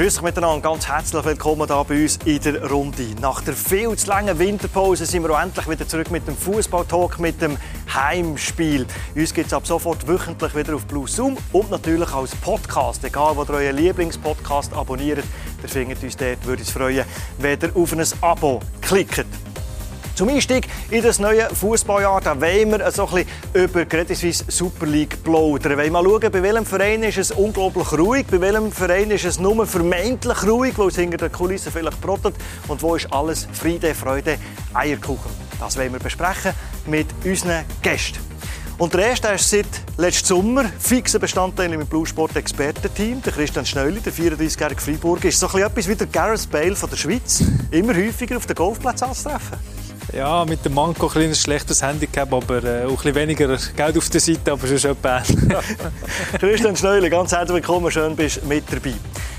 Grüß euch miteinander, ganz herzlich willkommen hier bei uns in der Runde. Nach der viel zu langen Winterpause sind wir auch endlich wieder zurück mit dem Fußballtalk, mit dem Heimspiel. Uns gibt es ab sofort wöchentlich wieder auf Blue Zoom und natürlich als Podcast. Egal, wo ihr euren Lieblingspodcast abonniert, ihr findet uns dort. Würde uns freuen, wenn ihr auf ein Abo klickt. Zum Einstieg in das neue Fußballjahr da wollen wir ein über Credit Suisse Super League plaudern. Wir mal schauen, bei welchem Verein ist es unglaublich ruhig, bei welchem Verein ist es nur vermeintlich ruhig, weil es hinter den Kulissen vielleicht brottet und wo ist alles Friede, Freude, Eierkuchen. Das wollen wir besprechen mit unseren Gästen. Und der erste ist seit letztem Sommer fixer Bestandteil im Blue Sport Expertenteam. Der Christian Schneuli, der 34-jährige Freiburger, ist so etwas wie der Gareth Bale von der Schweiz. Immer häufiger auf den Golfplatz anzutreffen. Ja, mit dem Manko ein, ein schlechtes Handicap, aber äh, auch ein weniger Geld auf der Seite, aber schon etwas. Christian Schneuli, ganz herzlich willkommen, schön bist mit dabei.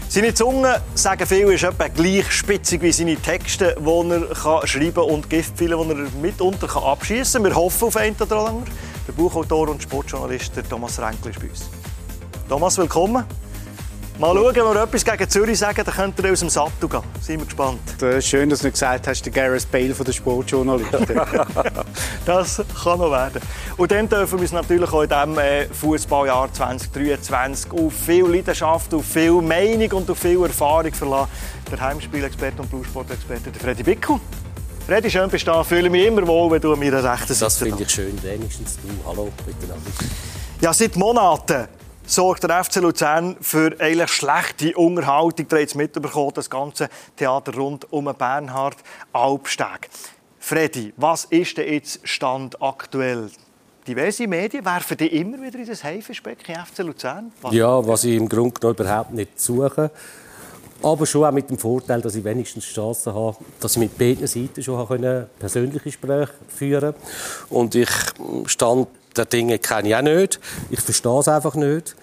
Seine Zunge, sagen viele, ist etwa gleich spitzig wie seine Texte, die er kann schreiben kann und Giftpfeile, die er mitunter kann abschießen kann. Wir hoffen auf einen oder anderen. Der Buchautor und Sportjournalist Thomas Renkl ist bei uns. Thomas, willkommen. Mal schauen, wenn wir etwas gegen Zürich sagen, dann könnt ihr aus dem Sattel gehen. Sind wir gespannt. Schön, dass du nicht gesagt hast, der Gareth Bale von der Sportjournalistin. das kann noch werden. Und dann dürfen wir uns natürlich auch in diesem äh, Fußballjahr 2023 auf viel Leidenschaft, auf viel Meinung und auf viel Erfahrung verlassen. Der Heimspielexperte und Bluesport-Experte Freddy Bickel. Freddy, schön bist du da. Fühle mich immer wohl, wenn du an meiner rechten Seite Das finde ich schön. Wenigstens du. Hallo miteinander. Ja, seit Monaten sorgt der FC Luzern für eigentlich schlechte Unterhaltung. Ihr habt mitbekommen, das ganze Theater rund um Bernhard Albsteg. Freddy, was ist denn jetzt Stand aktuell? Diverse Medien werfen die immer wieder in das Haifischbecken FC Luzern. Was ja, was ich im Grunde genommen überhaupt nicht suche. Aber schon auch mit dem Vorteil, dass ich wenigstens Chancen habe, dass ich mit beiden Seiten schon persönliche Gespräche führen konnte. Und ich stand der Dinge kenne ich auch nicht. Ich verstehe es einfach nicht,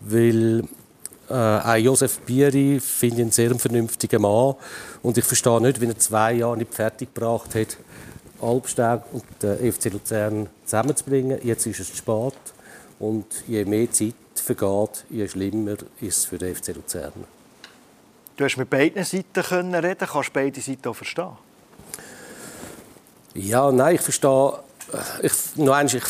weil äh, auch Josef Bieri finde ich einen sehr vernünftigen Mann und ich verstehe nicht, wie er zwei Jahre nicht fertiggebracht hat, Albsteg und den FC Luzern zusammenzubringen. Jetzt ist es zu spät und je mehr Zeit vergeht, je schlimmer ist es für den FC Luzern. Du hast mit beiden Seiten können reden, kannst du beide Seiten auch verstehen? Ja, nein, ich verstehe. Ich, noch einmal, ich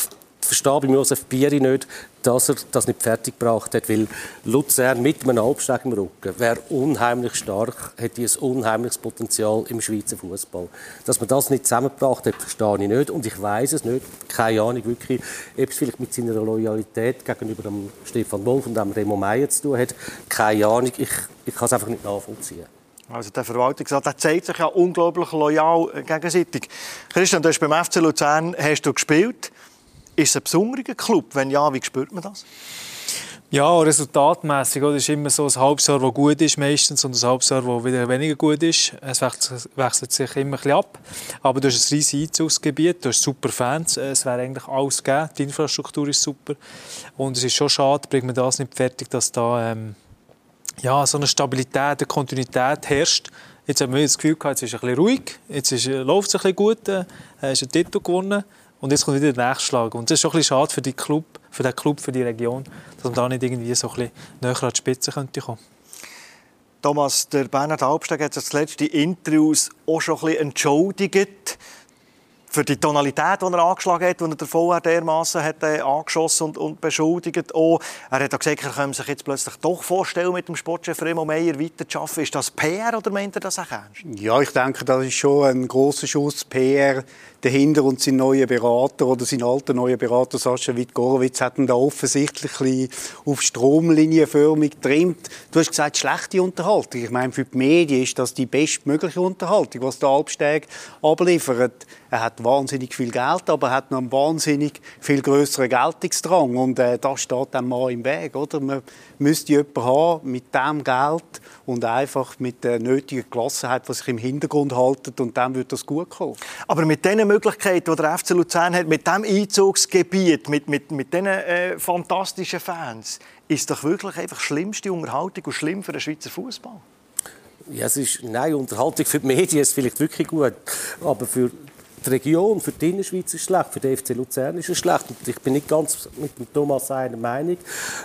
verstehe bei Josef Bieri nicht, dass er das nicht fertiggebracht hat, weil Luzern mit einem Albsteg im Rücken wäre unheimlich stark, hätte ein unheimliches Potenzial im Schweizer Fußball. Dass man das nicht zusammengebracht hat, verstehe ich nicht und ich weiß es nicht, keine Ahnung wirklich, ob es vielleicht mit seiner Loyalität gegenüber dem Stefan Wolf und dem Remo Meyer zu tun hat, keine Ahnung, ich, ich kann es einfach nicht nachvollziehen. Also der Verwaltungsrat der zeigt sich ja unglaublich loyal gegenseitig. Christian, du hast beim FC Luzern hast du gespielt. Ist es ein besonderer Club? Wenn ja, wie spürt man das? Ja, resultatmäßig oder ist immer so ein Halbjahr, das gut ist meistens und ein Halbjahr, das wieder weniger gut ist. Es wechselt sich immer ein ab. Aber du hast ein riesiges Einzugsgebiet, du hast super Fans, es wäre eigentlich alles gegeben, die Infrastruktur ist super. Und es ist schon schade, bringt man das nicht fertig, dass da ähm, ja, so eine Stabilität, eine Kontinuität herrscht. Jetzt haben wir das Gefühl gehabt, jetzt ist ein bisschen ruhig, jetzt ist, äh, läuft es ein bisschen gut, äh, hast einen Titel gewonnen. Und jetzt kommt wieder der nächste Schlag. Und das ist schon ein bisschen schade für, die Club, für den Club, für die Region, dass man da nicht irgendwie so ein bisschen näher an die Spitze könnte kommen. Thomas, der Bernhard Albsteg hat sich zuletzt die Interviews auch schon ein bisschen entschuldigt für die Tonalität, die er angeschlagen hat, die er der VR dermaßen hat äh, angeschossen und, und beschuldigt. Auch, er hat auch gesagt, er könne sich jetzt plötzlich doch vorstellen, mit dem Sportchef Remo Meyer weiterzuarbeiten. Ist das PR oder meint er das auch ernst? Ja, ich denke, das ist schon ein großer Schuss PR dahinter und sein neuer Berater oder sein alter neuer Berater Sascha Witt-Gorowitz hat ihn da offensichtlich auf Stromlinienförmig getrimmt. Du hast gesagt, schlechte Unterhaltung. Ich meine, für die Medien ist das die bestmögliche Unterhaltung, was der Alpsteg abliefert. Er hat wahnsinnig viel Geld, aber er hat noch einen wahnsinnig viel größeren Geltungsdrang und äh, das steht dem Mann im Weg, oder? Man müsste jemanden haben mit dem Geld und einfach mit der nötigen Gelassenheit, was sich im Hintergrund haltet und dann wird das gut kommen. Aber mit den Möglichkeiten, die der FC Luzern hat, mit dem Einzugsgebiet, mit, mit, mit diesen äh, fantastischen Fans, ist doch wirklich einfach schlimmste Unterhaltung und schlimm für den Schweizer Fußball. Ja, es ist, nein, Unterhaltung für die Medien ist vielleicht wirklich gut, aber für die Region, für die Innerschweiz ist schlecht, für den FC Luzern ist es schlecht. Und ich bin nicht ganz mit dem Thomas einer Meinung,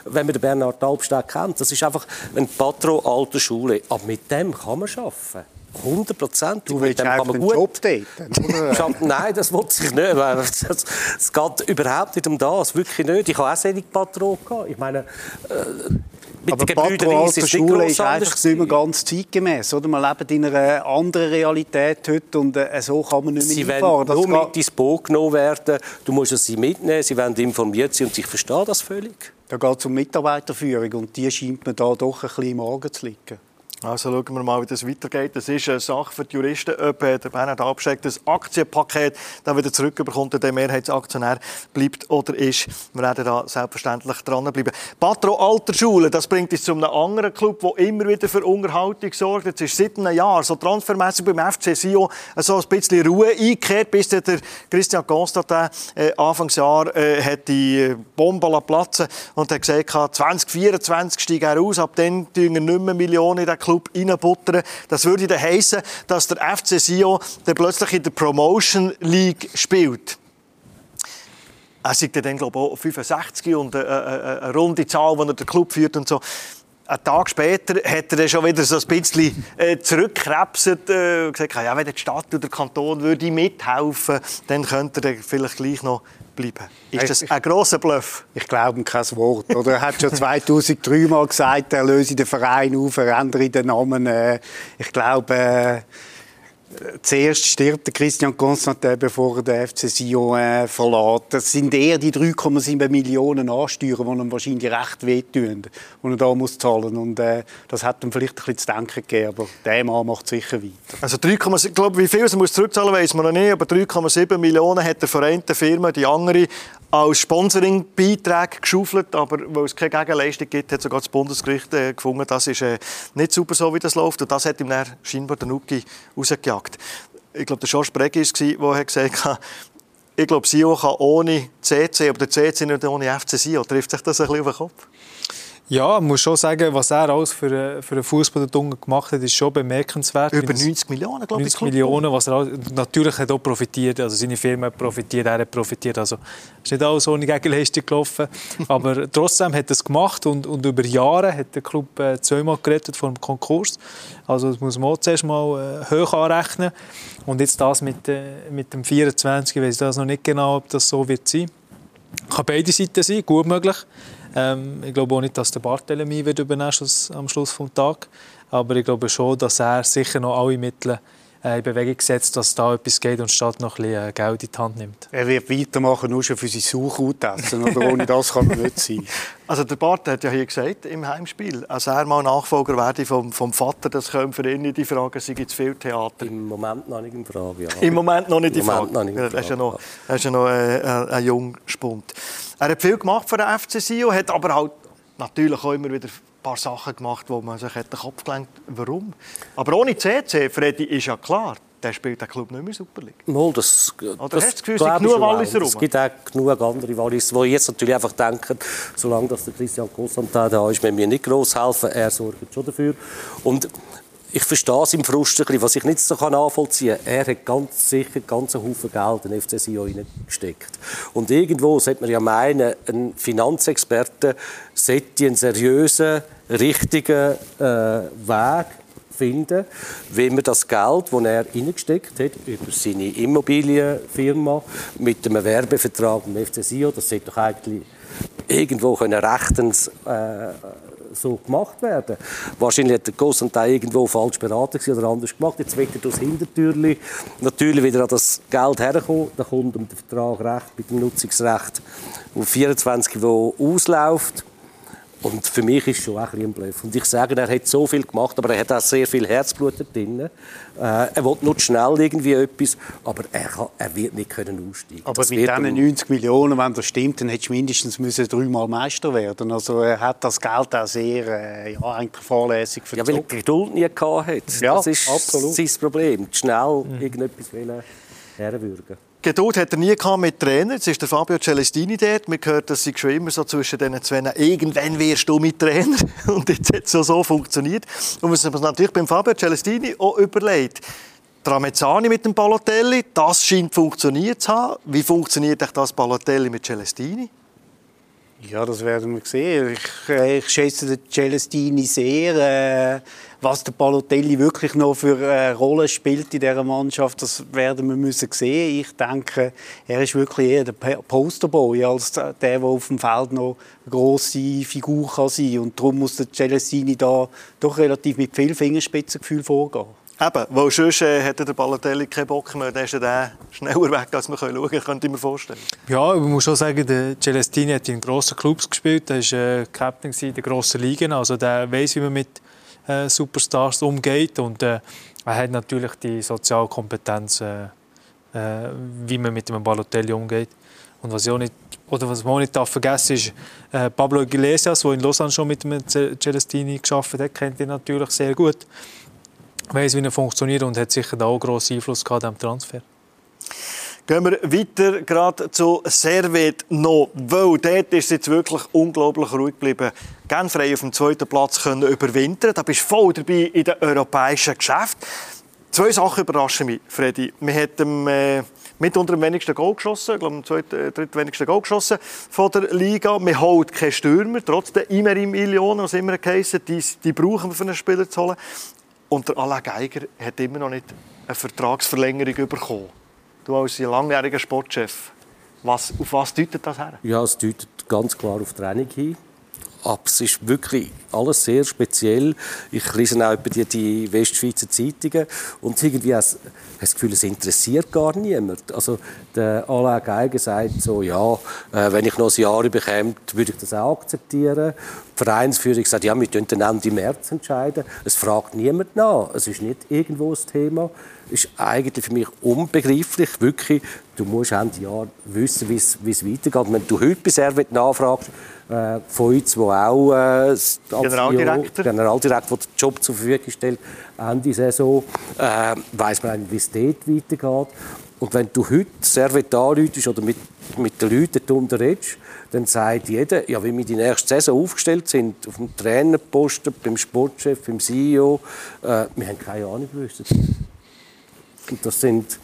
wenn man den Bernhard Albstadt kennt. Das ist einfach ein Patron alter Schule. Aber mit dem kann man arbeiten. 100 Prozent. Du willst einfach den Job dort, Nein, das wollte ich nicht. Es geht überhaupt nicht um das. Wirklich nicht. Ich habe auch solche Patron gehabt. Ich meine, äh, mit aber Patron der Schule ist einfach nicht mehr ganz zeitgemäß. Oder? Man lebt in einer anderen Realität heute und äh, so kann man nicht mehr sie einfahren. Sie nur mit ins Boot genommen werden. Du musst sie mitnehmen, sie werden informiert sein und ich verstehe das völlig. Da geht es um Mitarbeiterführung und die scheint mir da doch ein bisschen im Argen zu liegen. Also schauen wir mal, wie das weitergeht. Das ist eine Sache für die Juristen, ob der Bernhard Abscheck das Aktienpaket dann wieder zurückbekommt und der Mehrheitsaktionär bleibt oder ist. Wir werden da selbstverständlich dranbleiben. Patro Alterschule, das bringt uns zu einem anderen Club, der immer wieder für Unterhaltung sorgt. Jetzt ist seit einem Jahr so transfermässig beim FC Sion so ein bisschen Ruhe eingekehrt, bis der Christian Constantin äh, Anfangsjahr äh, hat die äh, Bombe platzen und hat gesagt, 2024 steigt er aus, ab dann tun er nicht mehr Millionen in den Club Club reinbuttern. Das würde dann heissen, dass der FC Sion dann plötzlich in der Promotion League spielt. Er sagt dann, glaube ich, auch 65 und eine, eine, eine runde Zahl, die er den Club führt und so. Einen Tag später hat er dann schon wieder so ein bisschen äh, zurückgekrebset äh, und gesagt, ja, wenn die Stadt oder der Kanton würde mithelfen dann könnte er vielleicht gleich noch bleiben. Ist das ein grosser Bluff? Ich glaube kein Wort. Oder er hat schon 2003 mal gesagt, er löse den Verein auf, er ändere den Namen. Äh, ich glaube, äh, Zuerst stirbt Christian Constantin, bevor er den FC Sion äh, verlässt. Das sind eher die 3,7 Millionen Ansteuern, die ihm wahrscheinlich recht wehtun, die er da muss zahlen muss. äh, das hat ihm vielleicht ein bisschen zu denken gegeben, aber der Mann macht sicher weiter. Also 3, ich glaube, wie viel er muss zurückzahlen weiß man noch nicht, aber 3,7 Millionen hat der Verein der Firma, die andere als Sponsoring-Beiträge geschaufelt, aber weil es keine Gegenleistung gibt, hat sogar das Bundesgericht äh, gefunden, das ist äh, nicht super so, wie das läuft. Und das hat ihm dann scheinbar der Nuki rausgejagt. Ich glaube, der George Breg war der gesagt hat, ich glaube, Sio kann ohne CC, aber der CC nicht ohne FC Sio. Trifft sich das ein bisschen auf den Kopf? Ja, ich muss schon sagen, was er alles für, für einen Fußball gemacht hat, ist schon bemerkenswert. Über 90 Millionen, glaube ich. 90 Millionen, was er natürlich hat auch profitiert. Also seine Firma hat profitiert, er hat profitiert. Also ist nicht alles ohne Gegenleistung gelaufen, aber trotzdem hat er es gemacht und, und über Jahre hat der Club äh, zweimal gerettet vor dem Konkurs. Also das muss man auch zuerst mal äh, hoch anrechnen. Und jetzt das mit, äh, mit dem 24, ich weiß das noch nicht genau, ob das so wird sein. Kann beide Seiten sein, gut möglich. Ähm, ich glaube auch nicht, dass der Barthélemy wird übernehmen am Schluss des Tages. Aber ich glaube schon, dass er sicher noch alle Mittel in Bewegung setzt, dass da etwas geht und statt noch ein bisschen äh, Geld in die Hand nimmt. Er wird weitermachen, nur schon für sein Sauerkraut essen. Oder ohne das kann er nicht sein. Also der Bart hat ja hier gesagt, im Heimspiel, als er mal Nachfolger werde vom, vom Vater, das kommt für ihn nicht die Frage, sei zu viel Theater. Im Moment noch nicht in Frage, ja. Im Moment noch nicht in Frage. Noch nicht in Frage. Er ist ja noch, er ist ja noch äh, äh ein Jungspund. Er hat viel gemacht für den FC Sion, hat aber halt natürlich auch immer wieder paar Sachen gemacht, wo man sich den Kopf gelenkt Warum? Aber ohne CC, Freddy, ist ja klar, der spielt der Club nicht mehr Super League. Mal, das, Oder das hast du das Gefühl, es genug Walliser rum? Es gibt auch genug andere Walliser, die jetzt natürlich einfach denken, solange dass der Christian Constantin da ist, müssen wir nicht gross helfen, er sorgt schon dafür. Und ich verstehe es im Frust ein bisschen, was ich nicht so nachvollziehen kann. Er hat ganz sicher ganz einen Haufen Geld in FC Sion gesteckt. Und irgendwo sollte man ja meinen, ein Finanzexperte sollte einen seriösen, richtigen äh, Weg finden, wie man das Geld, das er hineingesteckt hat, über seine Immobilienfirma mit einem Werbevertrag mit dem FC Sion, das sollte doch eigentlich irgendwo rechtens äh, so gemacht werden. Wahrscheinlich hat der Constantin irgendwo falsch beraten oder anders gemacht. Jetzt wird er das Hintertürli natürlich wieder an das Geld herkommen. Dann kommt um den Vertrag recht mit dem Nutzungsrecht auf 24, wo ausläuft. Und für mich ist es schon auch ein Bluff. Und ich sage, er hat so viel gemacht, aber er hat auch sehr viel Herzblut drin. Äh, er will nur schnell irgendwie etwas, aber er, kann, er wird nicht können aussteigen Aber das mit diesen 90 Millionen, wenn das stimmt, dann hätte mindestens müssen dreimal Meister werden Also er hat das Geld auch sehr äh, ja, eigentlich fahrlässig verzogen. Ja, weil er Geduld nie gehabt hat. Ja, das ist absolut. sein Problem. Schnell mhm. irgendetwas herwürgen Geduld hat er nie mit Trainern. Jetzt ist der Fabio Celestini dort. Man hört, dass sie schon immer so zwischen diesen zwei irgendwann wirst du mit Trainer. Und jetzt hat es so, so funktioniert. Und was man natürlich beim Fabio Celestini auch überlegt, Tramezzani mit dem Balotelli, das scheint funktioniert zu haben. Wie funktioniert das Balotelli mit Celestini? Ja, das werden wir sehen. Ich, äh, ich schätze den Celestini sehr. Äh, was der Balotelli wirklich noch für eine Rolle spielt in dieser Mannschaft, das werden wir müssen sehen. Ich denke, er ist wirklich eher der Posterboy als der, der auf dem Feld noch eine grosse Figur kann sein Und darum muss der Celestini da doch relativ mit viel Fingerspitzengefühl vorgehen. Eben, weil sonst äh, hätte der Balotelli keinen Bock mehr, dann ist er schneller weg, als wir schauen können, könnte ich mir vorstellen. Ja, ich muss schon sagen, der Celestini hat in grossen Clubs gespielt, er war äh, Captain in der grossen Ligen, also der weiß, wie man mit äh, Superstars umgeht. Und äh, er hat natürlich die Sozialkompetenz, äh, äh, wie man mit dem Balotelli umgeht. Und was ich nicht, oder was man auch nicht darf vergessen ist, äh, Pablo Iglesias, der in Lausanne schon mit dem Celestini geschafft hat, kennt ihn natürlich sehr gut weiß, wie er funktioniert und hat sicher da auch grossen Einfluss gehabt am Transfer. Gehen wir weiter gerade zu Servet noch, weil dort ist jetzt wirklich unglaublich ruhig geblieben. Genfrei auf dem zweiten Platz können überwintern. Da bist du voll dabei in den europäischen Geschäften. Zwei Sachen überraschen mich, Freddy. Wir haben äh, mit unter dem wenigsten Goal geschossen, ich glaube, am zweiten, äh, dritten wenigsten Goal geschossen von der Liga. Wir holen keine Stürmer, trotzdem immer in Millionen, was immer geheißen, die, die brauchen wir für einen Spieler zu holen. Und der Alain Geiger hat immer noch nicht eine Vertragsverlängerung bekommen. Du als langjähriger Sportchef, was, auf was deutet das her? Ja, es deutet ganz klar auf Training hin. Aber es ist wirklich alles sehr speziell. Ich lese auch die, die Westschweizer Zeitungen und irgendwie habe ich das Gefühl, es interessiert gar niemand. Also der Alain Geiger sagt so, ja, äh, wenn ich noch ein Jahr bekomme, würde ich das auch akzeptieren. Die Vereinsführung sagt, ja, wir entscheiden dann Ende März entscheiden. Es fragt niemand nach. Es ist nicht irgendwo das Thema. Ist eigentlich für mich unbegreiflich, wirklich. Du musst Ende Jahr wissen, wie es weitergeht. Wenn du heute bisher nachfragst, äh, von uns, der auch äh, Generaldirektor. Generaldirektor, der den Job zur Verfügung stellt, Ende Saison, äh, weiss man wie es dort weitergeht. Und wenn du heute Servet anläutest oder mit, mit den Leuten darunter redest, dann sagt jeder, ja, wie wir die nächste Saison aufgestellt sind, auf dem Trainerposten, beim Sportchef, beim CEO, äh, wir haben keine Ahnung gewusst. Das sind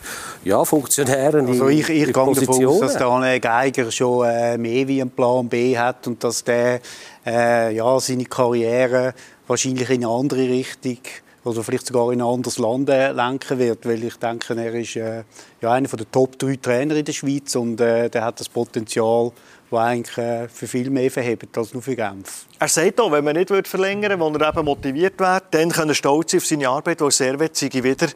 ja, Funktionäre also ich, ich gehe davon aus, dass der Geiger schon äh, mehr wie einen Plan B hat und dass der äh, ja, seine Karriere wahrscheinlich in eine andere Richtung oder vielleicht sogar in ein anderes Land äh, lenken wird, weil ich denke, er ist äh, ja, einer der Top 3 Trainer in der Schweiz und äh, der hat das Potenzial, das eigentlich äh, für viel mehr verhebt als nur für Genf. Er sagt auch, wenn man nicht verlängern würde, wenn er eben motiviert wäre, dann kann er stolz sein auf seine Arbeit, weil Servet wieder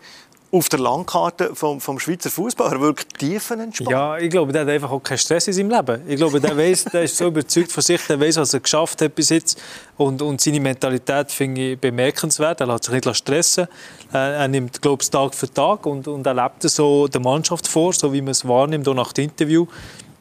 auf der Landkarte vom, vom Schweizer Fußball. Er wirkt tiefenentspannt. Ja, ich glaube, der hat einfach auch keinen Stress in seinem Leben. Ich glaube, der, weiss, der ist so überzeugt von sich, der weiß, was er geschafft hat bis jetzt. Und, und seine Mentalität finde ich bemerkenswert. Er lässt sich nicht stressen. Er nimmt, glaube ich, Tag für Tag und, und er lebt so der Mannschaft vor, so wie man es wahrnimmt, auch nach dem Interview.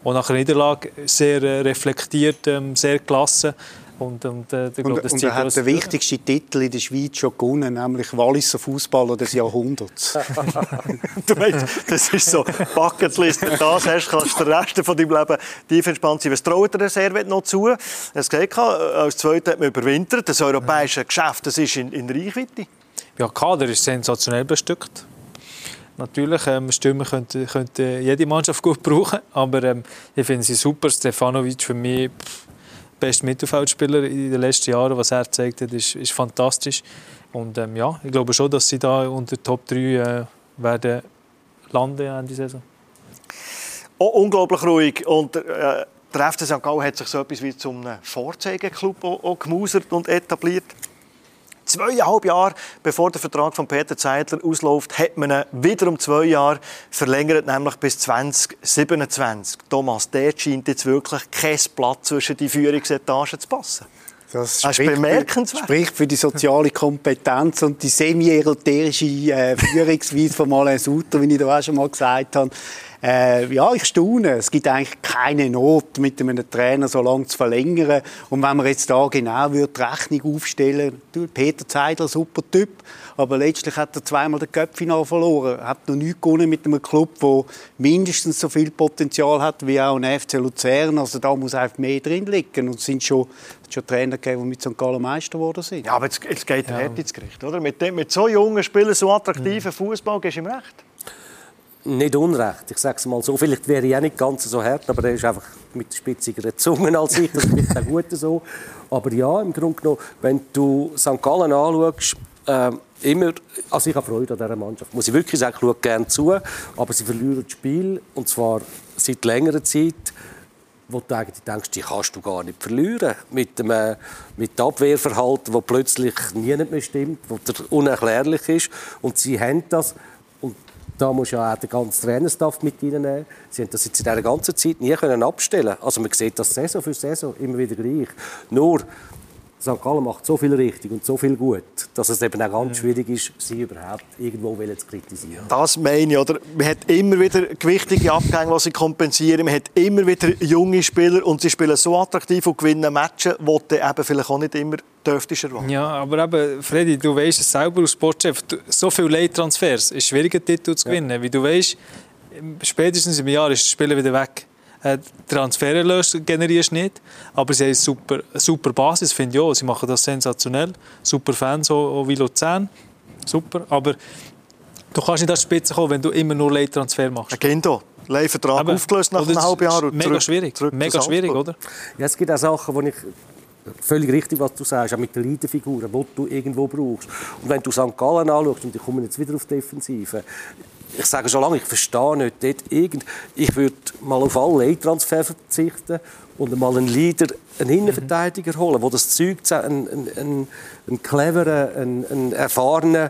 Und nach der Niederlage sehr äh, reflektiert, ähm, sehr gelassen. Und, und, äh, glaub, und, und er hat den wichtigsten Titel in der Schweiz schon gewonnen, nämlich Walliser Fußballer des Jahrhunderts. du weißt, das ist so Bucketlist. Wenn du das hast, kannst du den Rest von deinem Leben tief entspannt sein. Was traut der Servet noch zu? Es geht als Zweiter hat man überwintert. Das europäische Geschäft das ist in, in Reichweite. Ja, Kader ist sensationell bestückt. Natürlich, ähm, Stürmer könnte, könnte jede Mannschaft gut brauchen, aber ähm, ich finde sie super. Stefanovic für mich pff, beste Mittelfeldspieler in den letzten Jahren. Was er gezeigt hat, ist, ist fantastisch. Und ähm, ja, ich glaube schon, dass sie da unter Top 3 äh, werden landen dieser Saison. Oh, unglaublich ruhig. Und äh, der FC St. Gallen hat sich so etwas wie zum Vorzeigeklub gemausert und etabliert. Zweieinhalb Jahre bevor der Vertrag von Peter Zeidler ausläuft, hat man ihn wieder um zwei Jahre verlängert, nämlich bis 2027. Thomas, der scheint jetzt wirklich kein Platz zwischen die Führungsetagen zu passen. Das, das spricht, bemerkenswert. spricht für die soziale Kompetenz und die semi-eroterische äh, Führungsweise von Alain Sutter, wie ich da auch schon mal gesagt habe. Äh, ja, ich staune. Es gibt eigentlich keine Not, mit einem Trainer so lange zu verlängern. Und wenn man jetzt da genau würde die Rechnung aufstellen würde, Peter Zeidler, super Typ, aber letztlich hat er zweimal den Cup-Final verloren. Er hat noch nie gewonnen mit einem Club, der mindestens so viel Potenzial hat wie auch ein FC Luzern. Also da muss einfach mehr drin liegen. Und es sind schon, schon Trainer gegeben, die mit St. Gallen Meister geworden sind. Ja, aber jetzt, jetzt geht er ja. hart ins Gericht, oder? Mit, dem, mit so jungen Spielern, so attraktiven mhm. Fußball, gehst du ihm recht? Nicht unrecht. Ich sage es mal so. Vielleicht wäre ich auch nicht ganz so hart, aber er ist einfach mit spitzigeren Zungen als ich. Das ist auch gut so. Aber ja, im Grunde genommen, wenn du St. Gallen anschaust, äh, immer, also ich habe Freude an dieser Mannschaft. Muss ich wirklich sagen, ich schaue gerne zu, aber sie verlieren das Spiel und zwar seit längerer Zeit wo du eigentlich denkst, die kannst du gar nicht verlieren. Mit dem, äh, mit dem Abwehrverhalten, das plötzlich niemand mehr stimmt, das unerklärlich ist. Und sie haben das da muss ja auch der ganze Trainerstaff mit reinnehmen. Sie haben das jetzt in dieser ganzen Zeit nie können abstellen Also man sieht das Saison für Saison immer wieder gleich. Nur St. Gallen macht so viel richtig und so viel gut, dass es eben auch ganz schwierig ist, sie überhaupt irgendwo zu kritisieren. Das meine ich, oder? Man hat immer wieder gewichtige Abgänge, die sie kompensieren. Man hat immer wieder junge Spieler und sie spielen so attraktiv und gewinnen Matches, die du eben vielleicht auch nicht immer dürftest erwarten. Ja, aber eben, Freddy, du weißt es selber als Sportchef, so viele Leittransfers ist schwieriger, Titel zu gewinnen. Ja. Wie du weißt, spätestens im Jahr ist der Spieler wieder weg. Äh, Transfererlöse generierst nicht, aber sie haben eine super, super Basis, finde ich auch. Sie machen das sensationell. Super Fans, auch, wie Luzern. Super, aber du kannst nicht an die Spitze kommen, wenn du immer nur Leittransfer machst. Gendo. Leihvertrag aufgelöst nach einem halben Jahr. mega zurück, schwierig, zurück mega schwierig, oder? Ja, es gibt auch Sachen, wo ich völlig richtig, was du sagst, auch mit den Leiterfiguren, die du irgendwo brauchst. Und wenn du St. Gallen anschaust, und ich komme jetzt wieder auf die Defensive, ich sage schon lange, ich verstehe nicht, dort irgend, ich würde mal auf alle Leittransfer verzichten und mal einen Leader, einen Innenverteidiger holen, der das Zeug, einen, einen, einen cleveren, einen, einen erfahrenen,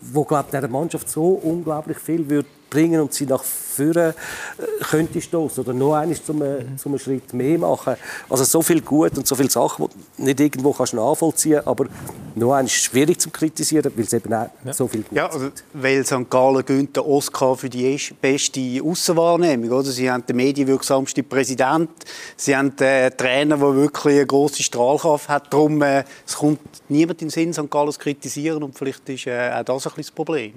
der glaube der Mannschaft so unglaublich viel würde bringen und sie nach vorne äh, könnte stoßen oder noch einmal zum, mhm. zum einen Schritt mehr machen. Also so viel gut und so viele Sachen, die du nicht irgendwo kannst nachvollziehen aber noch einmal schwierig zu kritisieren, weil es eben auch ja. so viel gut ja, also, Weil St. Gallen gönnt den Oscar für die beste Aussenwahrnehmung. Oder? Sie haben den medienwirksamsten Präsident, sie haben einen Trainer, der wirklich eine grosse Strahlkraft hat. Darum äh, es kommt niemand in den Sinn, St. Gallen zu kritisieren und vielleicht ist äh, auch das ein bisschen das Problem.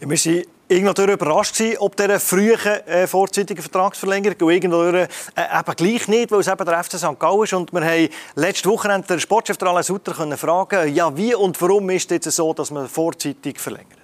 Ja, wir sind irgendwo überrascht gewesen, ob dieser frühen äh, vorzeitigen Vertragsverlängerung und irgendwo äh, eben gleich nicht, weil es eben der FC St. Gallen ist. Und wir haben letzte Woche den Sportchef Alain Sutter fragen, ja, wie und warum ist es jetzt so, dass man vorzeitig verlängert?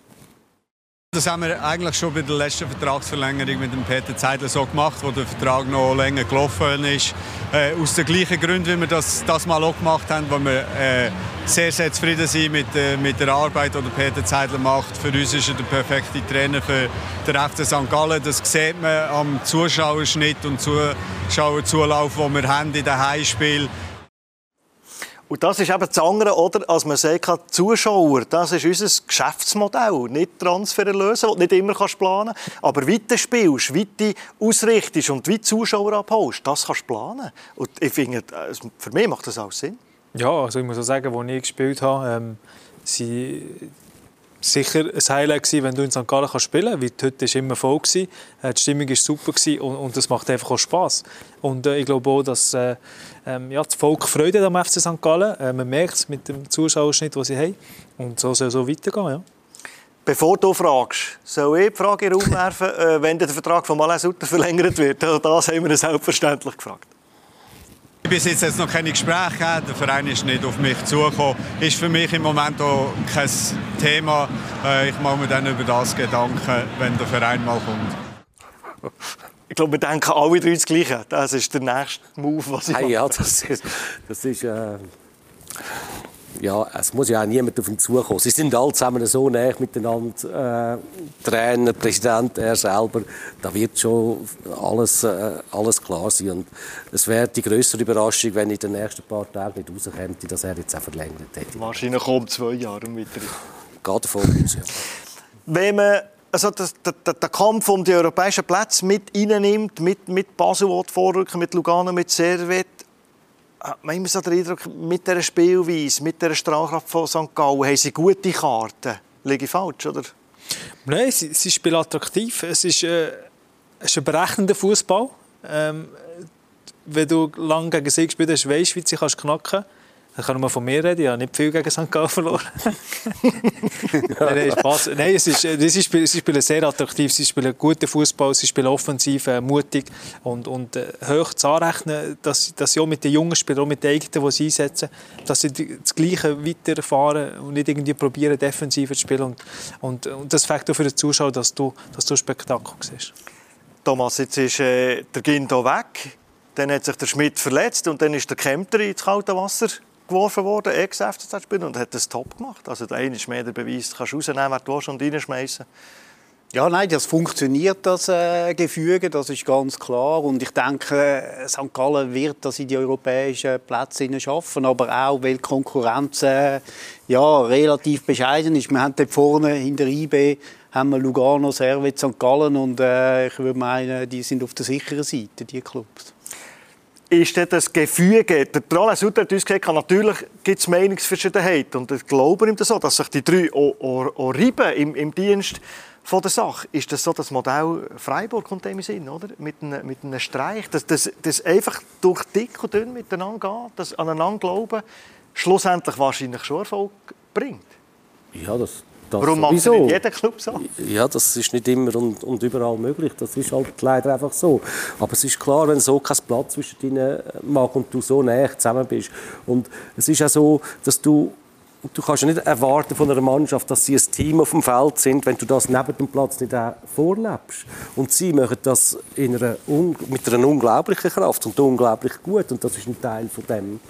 Das haben wir eigentlich schon bei der letzten Vertragsverlängerung mit dem Peter Zeidler so gemacht, wo der Vertrag noch länger gelaufen ist. Äh, aus den gleichen Gründen, wie wir das, das mal auch gemacht haben, wo wir äh, sehr, sehr zufrieden sind mit, äh, mit der Arbeit, die Peter Zeidler macht. Für uns ist er der perfekte Trainer für den FC St. Gallen. Das sieht man am Zuschauerschnitt und Zuschauerzulauf, den wir haben in den Heimspielen. Und das ist eben das andere, oder? Als man sagt, Zuschauer, das ist unser Geschäftsmodell. Nicht Transfer lösen, das nicht immer kannst planen. Aber wie du spielst, wie du ausrichtest und wie die Zuschauer abholst, das kannst du planen. Und ich finde, für mich macht das auch Sinn. Ja, also ich muss auch sagen, als ich gespielt habe, ähm, sie sicher ein Highlight gewesen, wenn du in St. Gallen kannst spielen kannst, heute war immer voll. Gewesen. Äh, die Stimmung war super und, das macht einfach auch Spass. Und äh, ich glaube auch, dass äh, ähm, ja, das Volk Freude am FC St. Gallen. Äh, man merkt es mit dem Zuschauerschnitt, den sie haben. Und so soll es so weitergehen. Ja. Bevor du fragst, soll ich die Frage in den Raum werfen, äh, wenn der Vertrag von Alain Sutter verlängert wird? Also das haben wir selbstverständlich gefragt. Ich bis jetzt, jetzt noch keine Gespräche gehabt. Der Verein ist nicht auf mich zugekommen. Ist für mich im Moment auch kein Thema. Äh, ich mache mir dann über das Gedanken, wenn der Verein mal kommt. Ich glaube, wir denken alle drei das Gleiche. Das ist der nächste Move, was ich hey, Ja, das ist... Das ist äh ja, es muss ja auch niemand auf ihn zukommen. Sie sind alle zusammen so nah miteinander, äh, Trainer, Präsident, er selber. Da wird schon alles, äh, alles klar sein. Und es wäre die größere Überraschung, wenn in den nächsten paar Tagen nicht rauskäme, dass er jetzt auch verlängert hätte. Wahrscheinlich kommt zwei Jahre weiter. Geht davon aus, ja. Wenn man also das, der, der, Kampf um die europäischen Plätze mit reinnimmt, mit, mit Basel vorrücken, mit Lugano, mit Servet, man immer so den Eindruck, mit dieser Spielweise, mit dieser Strahlkraft von St. Gallen, haben sie gute Karten. Liege ich falsch, oder? Nein, sie, sie spielen attraktiv. Es ist, äh, es ist ein berechnender Fußball. Ähm, wenn du lange gegen sie gespielt hast, weißt du, wie sie knacken kannst. Ich kann nur von mir reden, ich habe nicht viel gegen St. Gallen verloren. nein, Spaß. nein es ist, sie, spielen, sie spielen sehr attraktiv, sie spielen guten Fußball, sie spielen offensiv, äh, mutig und, und äh, hoch zu anrechnen, dass, dass sie auch mit den jungen Spielern, auch mit den eigenen, die sie einsetzen, dass sie das Gleiche weiterfahren und nicht irgendwie probieren, defensiver zu spielen. Und, und, und das fängt auch für den Zuschauer, dass du, dass du Spektakel siehst. Thomas, jetzt ist äh, der Gindo weg. Dann hat sich der Schmidt verletzt und dann ist der Kempter ins kalte Wasser geworfen worden, Ex-FCZ-Spieler, und hat das top gemacht. Also der eine ist mehr der Beweis, du kannst rausnehmen, wer du und reinschmeißen. Ja, nein, das funktioniert, das äh, Gefüge, das ist ganz klar. Und ich denke, St. Gallen wird das in die europäischen Plätze schaffen, aber auch, weil die Konkurrenz äh, ja, relativ bescheiden ist. Wir haben dort vorne in der IB haben wir Lugano, Servet, St. Gallen und äh, ich würde meinen, die sind auf der sicheren Seite, die Clubs ist das Gefüge. Der Roland Sutter hat uns gesagt, natürlich gibt es Meinungsverschiedenheit. Und ich glaube ihm das so, dass sich die drei auch, auch, auch reiben im, im Dienst von der Sache. Ist das so das Modell Freiburg kommt dem Sinn, oder? Mit einem, mit einem Streich, dass das, das einfach durch dick und dünn miteinander geht, das aneinander glauben, schlussendlich wahrscheinlich schon Erfolg bringt? Ja, das, das Warum macht es nicht jeder Club so? Ja, das ist nicht immer und, und, überall möglich. Das ist halt leider einfach so. Aber es ist klar, wenn so kein Platz zwischen deinen mag und du so näher zusammen bist. Und es ist auch so, dass du du kannst ja nicht erwarten von einer Mannschaft, dass sie ein Team auf dem Feld sind, wenn du das neben dem Platz nicht auch vorlebst. Und sie machen das in einer, mit einer unglaublichen Kraft und unglaublich gut. Und das ist ein Teil von dem,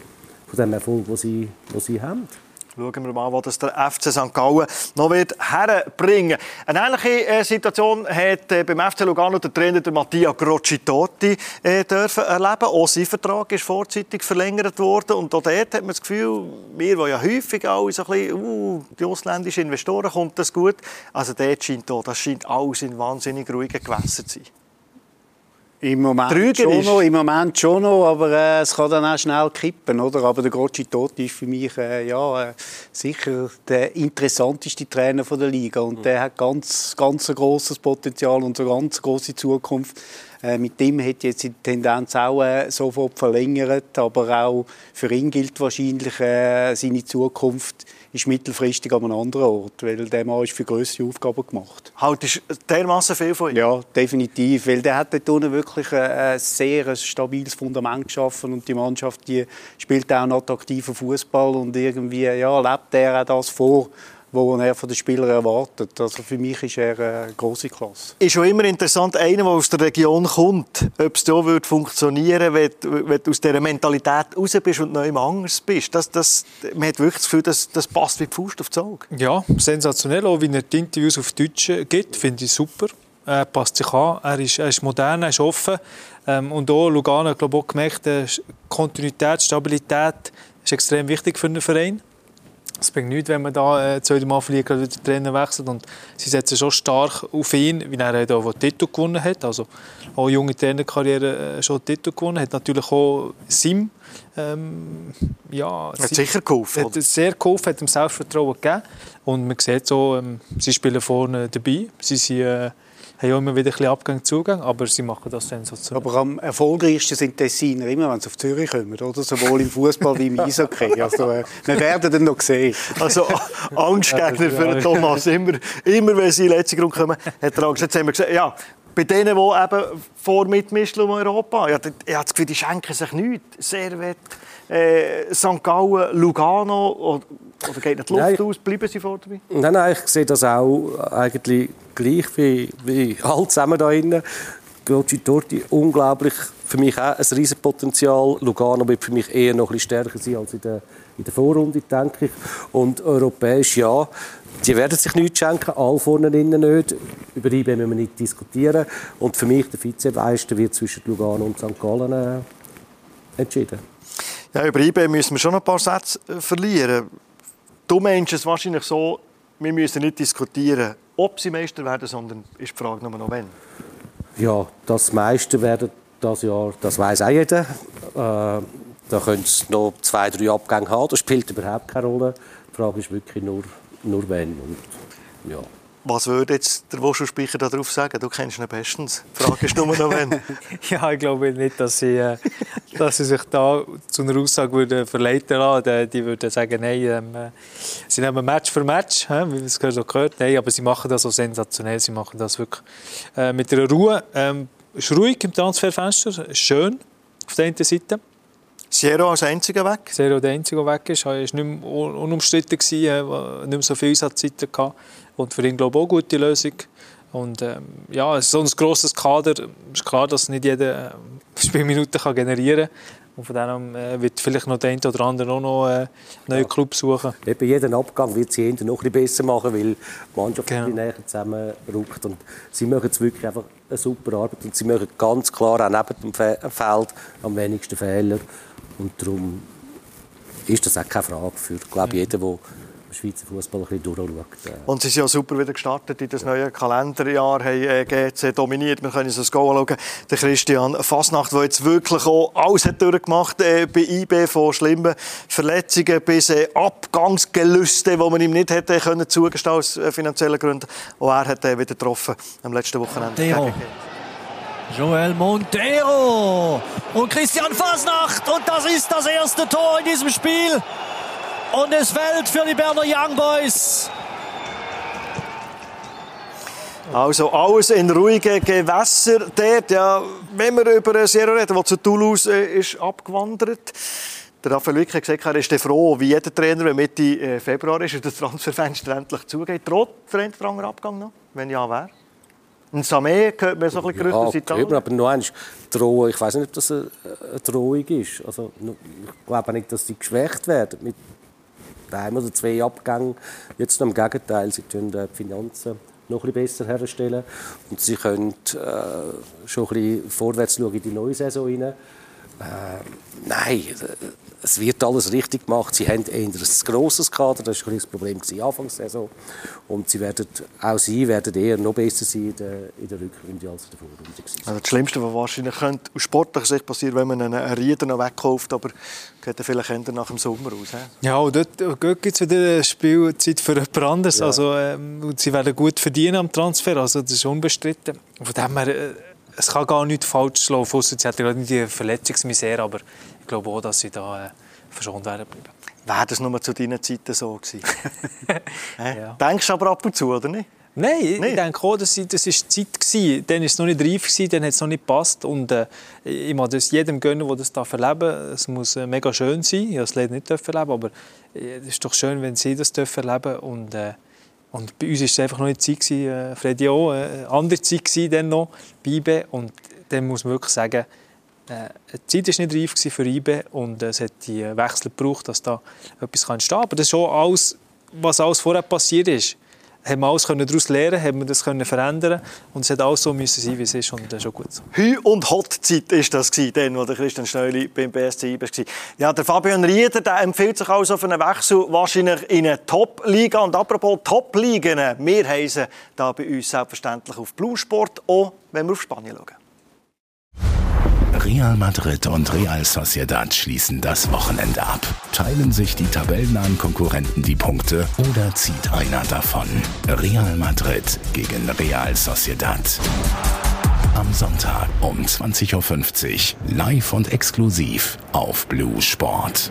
von dem Erfolg, den sie, den sie haben. Schauen wir mal, wo der FC St. Gallen noch wird herbringen. Eine ähnliche äh, Situation hat äh, beim FC Lugano der Trainer der Mattia Grocitotti äh, dürfen erleben. Auch sein Vertrag ist vorzeitig verlängert worden und auch dort hat man das Gefühl, wir, die ja häufig alle ein bisschen, uh, die ausländischen Investoren, kommt das gut. Also dort scheint das scheint alles in wahnsinnig ruhigen Gewässern zu sein. Im Moment, schon noch, Im Moment schon noch, aber äh, es kann dann auch schnell kippen. Oder? Aber der Grocci Totti ist für mich äh, ja, äh, sicher der interessanteste Trainer der Liga. Und der hat ganz, ganz ein grosses Potenzial und eine ganz große Zukunft. Äh, mit dem hätte jetzt die Tendenz auch äh, sofort verlängert. Aber auch für ihn gilt wahrscheinlich äh, seine Zukunft ist mittelfristig an einem anderen Ort, weil der Mann ist für größere Aufgaben gemacht. Haltest du dermaßen viel von ihm? Ja, definitiv, weil der hat dort wirklich ein sehr stabiles Fundament geschaffen und die Mannschaft die spielt auch einen attraktiven Fußball und irgendwie ja, lebt er auch das vor, wo er von den Spielern erwartet. Also für mich ist er eine große Klasse. Ist schon immer interessant, einer, der aus der Region kommt, ob es so wird funktionieren würde, wenn, du aus dieser Mentalität raus bist und neu anders bist. Das, das, man hat wirklich das Gefühl, das, das passt wie die Faust aufs Auge. Ja, sensationell. Auch wie er die Interviews auf Deutsch gibt, finde ich super. Er passt sich an, er ist, er ist modern, er ist offen. Ähm, und auch Lugano hat glaube ich, auch gemerkt, Kontinuität, Stabilität ist extrem wichtig für einen Verein. Es bringt nichts, wenn man da äh, zweimal fliegt, wieder den Trainer wechselt. Und sie setzen schon stark auf ihn, wie er auch den Titel gewonnen hat. Also auch junge Trainerkarriere äh, schon den Titel gewonnen hat. Natürlich auch Sim. Ähm, ja, hat Sim, sicher geholfen. Hat sehr geholfen, hat ihm Selbstvertrauen gegeben. Und man sieht so, ähm, sie spielen vorne dabei. Sie sind äh, haben ja immer wieder ein bisschen Abgang Zugang, aber sie machen das sensationell. Aber am erfolgreichsten sind die Tessiner immer, wenn sie auf Zürich kommen, oder? Sowohl im Fußball wie im Eishockey. Also, äh, wir werden dann noch sehen. Also Angstgegner für Thomas, immer, immer wenn sie in den letzten Grund kommen, hat er Angst. Jetzt haben wir gesagt, ja, bei denen, die eben vor mitmischen um Europa, ja, ich habe das Gefühl, die schenken sich nichts. Servet, äh, St. Gallen, Lugano, oder, oder geht nicht die Luft nein, aus, bleiben sie vor dabei? Nein, nein, ich sehe das auch eigentlich gleich wie, wie alle zusammen da drinnen. Gocci Torti, unglaublich, für mich auch ein riesen Potenzial. Lugano wird für mich eher noch ein bisschen stärker sein als in der, in der Vorrunde, denke ich. Und europäisch, ja, die werden sich nichts schenken, alle vorne innen nicht. Über die müssen wir nicht diskutieren. Und für mich, der Vizemeister, wird zwischen Lugano und St. Gallen äh, entschieden. Ja, über IB müssen wir schon ein paar Sätze äh, verlieren. Du meinst es wahrscheinlich so, wir müssen nicht diskutieren, ob sie Meister werden, sondern ist die Frage nur noch wann. Ja, das Meister werden das Jahr, das weiß auch jeder. Äh, da können es noch zwei, drei Abgänge haben. Das spielt überhaupt keine Rolle. Die Frage ist wirklich nur, nur wenn. Und, ja. Was würde jetzt der Wuschelspeicher darauf sagen? Du kennst ihn bestens. Die Frage ist nur noch, wenn. ja, ich glaube nicht, dass sie, äh, dass sie sich da zu einer Aussage würde verleiten lassen. Die würden sagen, nein, ähm, äh, sie nehmen Match für Match, äh, wie es so gehört. Nein, aber sie machen das so sensationell. Sie machen das wirklich äh, mit einer Ruhe. Ähm, ist ruhig im Transferfenster, schön auf der einen Seite. Sierra als einziger weg? Sierra der einzige weg ist. Er war nicht mehr unumstritten, nicht mehr so viel Einsatzzeiten gehabt. Und für ihn, glaube ich, auch eine gute Lösung. Und ähm, ja, so ein grosses Kader, ist klar, dass nicht jeder äh, Spielminuten kann generieren kann. Und von dem äh, wird vielleicht noch der eine oder andere auch noch äh, einen neuen ja. Club suchen. Eben jeden Abgang wird sie noch ein besser machen, weil die Mannschaft genau. näher zusammenrückt. Und sie machen jetzt wirklich einfach eine super Arbeit. Und sie machen ganz klar auch neben dem Feld am wenigsten Fehler. Und darum ist das auch keine Frage für glaube, jeden, der Schweizer Fußball ein bisschen durchschaut. Und sie sind ja super wieder gestartet in das neue Kalenderjahr, haben äh, GC dominiert. Wir können uns das Goal schauen. Der Christian Fasnacht, der jetzt wirklich auch alles hat durchgemacht äh, bei IB, von schlimmen Verletzungen bis äh, Abgangsgelüste, die man ihm nicht hätte können zugestehen aus äh, finanziellen Gründen. Auch er hat äh, wieder getroffen am letzten Wochenende. Joel Montero und Christian Fasnacht und das ist das erste Tor in diesem Spiel. Und es fällt für die Berner Young Boys. Also alles in ruhigen Gewässern dort. Ja, wenn wir über Sierra reden, der zu Toulouse äh, ist abgewandert. Der Raphael Lücke hat gesagt, er ist froh, wie jeder Trainer, wenn Mitte äh, Februar ist und das Transferfenster endlich zugeht. Droht der eine Abgang noch? Wenn ja, wer? Ein Samé gehört mir so ein bisschen ja, Italien. aber nur eins, Drohung, ich weiß nicht, ob das eine, eine Drohung ist. Also, ich glaube nicht, dass sie geschwächt werden mit einem oder zwei Abgängen. Jetzt im Gegenteil, sie tun die Finanzen noch ein bisschen besser herstellen und sie können äh, schon ein bisschen vorwärts schauen in die neue Saison. Äh, nein, es wird alles richtig gemacht. Sie haben eher ein grosses Kader, das war ein das Problem Anfang der Saison. Und sie werden, auch sie werden eher noch besser sein in der, in der Rückrunde als in der Vorrunde. Also das Schlimmste, was wahrscheinlich könnte, aus sportlicher Sicht passieren, wenn man einen, einen Rieder noch wegkauft, aber geht er vielleicht nach dem Sommer aus. He? Ja, und dort, dort gibt es wieder eine Spielzeit für jemand anderes. Ja. Also, ähm, sie werden gut verdienen am Transfer, also das ist unbestritten. Von dem her, äh, es kann gar nicht falsch laufen, ausser sie hat gerade nicht die Verletzungsmisere, aber ich glaube auch, dass sie da äh, verschont werden bleiben. Wäre das nur zu deinen Zeiten so gewesen? ja. Denkst du aber ab und zu, oder nicht? Nein, ich, denke auch, dass das ist Zeit war. Dann war es noch nicht reif, gewesen, dann hat es noch nicht gepasst. Und äh, ich mag das jedem gönnen, der das erleben darf. Es muss äh, mega schön sein. Ich durfte es nicht erleben, aber äh, es ist doch schön, wenn sie das erleben dürfen. Und, äh, und bei uns war es einfach noch nicht Zeit, gewesen, äh, Freddy auch, äh, andere Zeit war dann noch bei IBE. Und dann muss man wirklich sagen, äh, die Zeit war nicht reif für IBE und es hat die Wechsel gebraucht, dass da etwas entstehen kann. Aber das ist schon alles, was alles vorher passiert ist haben wir alles daraus lernen, haben wir das verändern und es hat alles so müssen sein, wie es ist und das ist schon gut. Hü und Hot-Zeit war das, dann, wo der Christian Schneuli beim BSC war. Ja, der Fabian Rieder der empfiehlt sich also für einen Wechsel wahrscheinlich in eine Top-Liga. Und apropos Top-Ligen, wir heißen da bei uns selbstverständlich auf Blue auch wenn wir auf Spanien schauen. Real Madrid und Real Sociedad schließen das Wochenende ab. Teilen sich die tabellennahen Konkurrenten die Punkte oder zieht einer davon? Real Madrid gegen Real Sociedad. Am Sonntag um 20.50 Uhr live und exklusiv auf Blue Sport.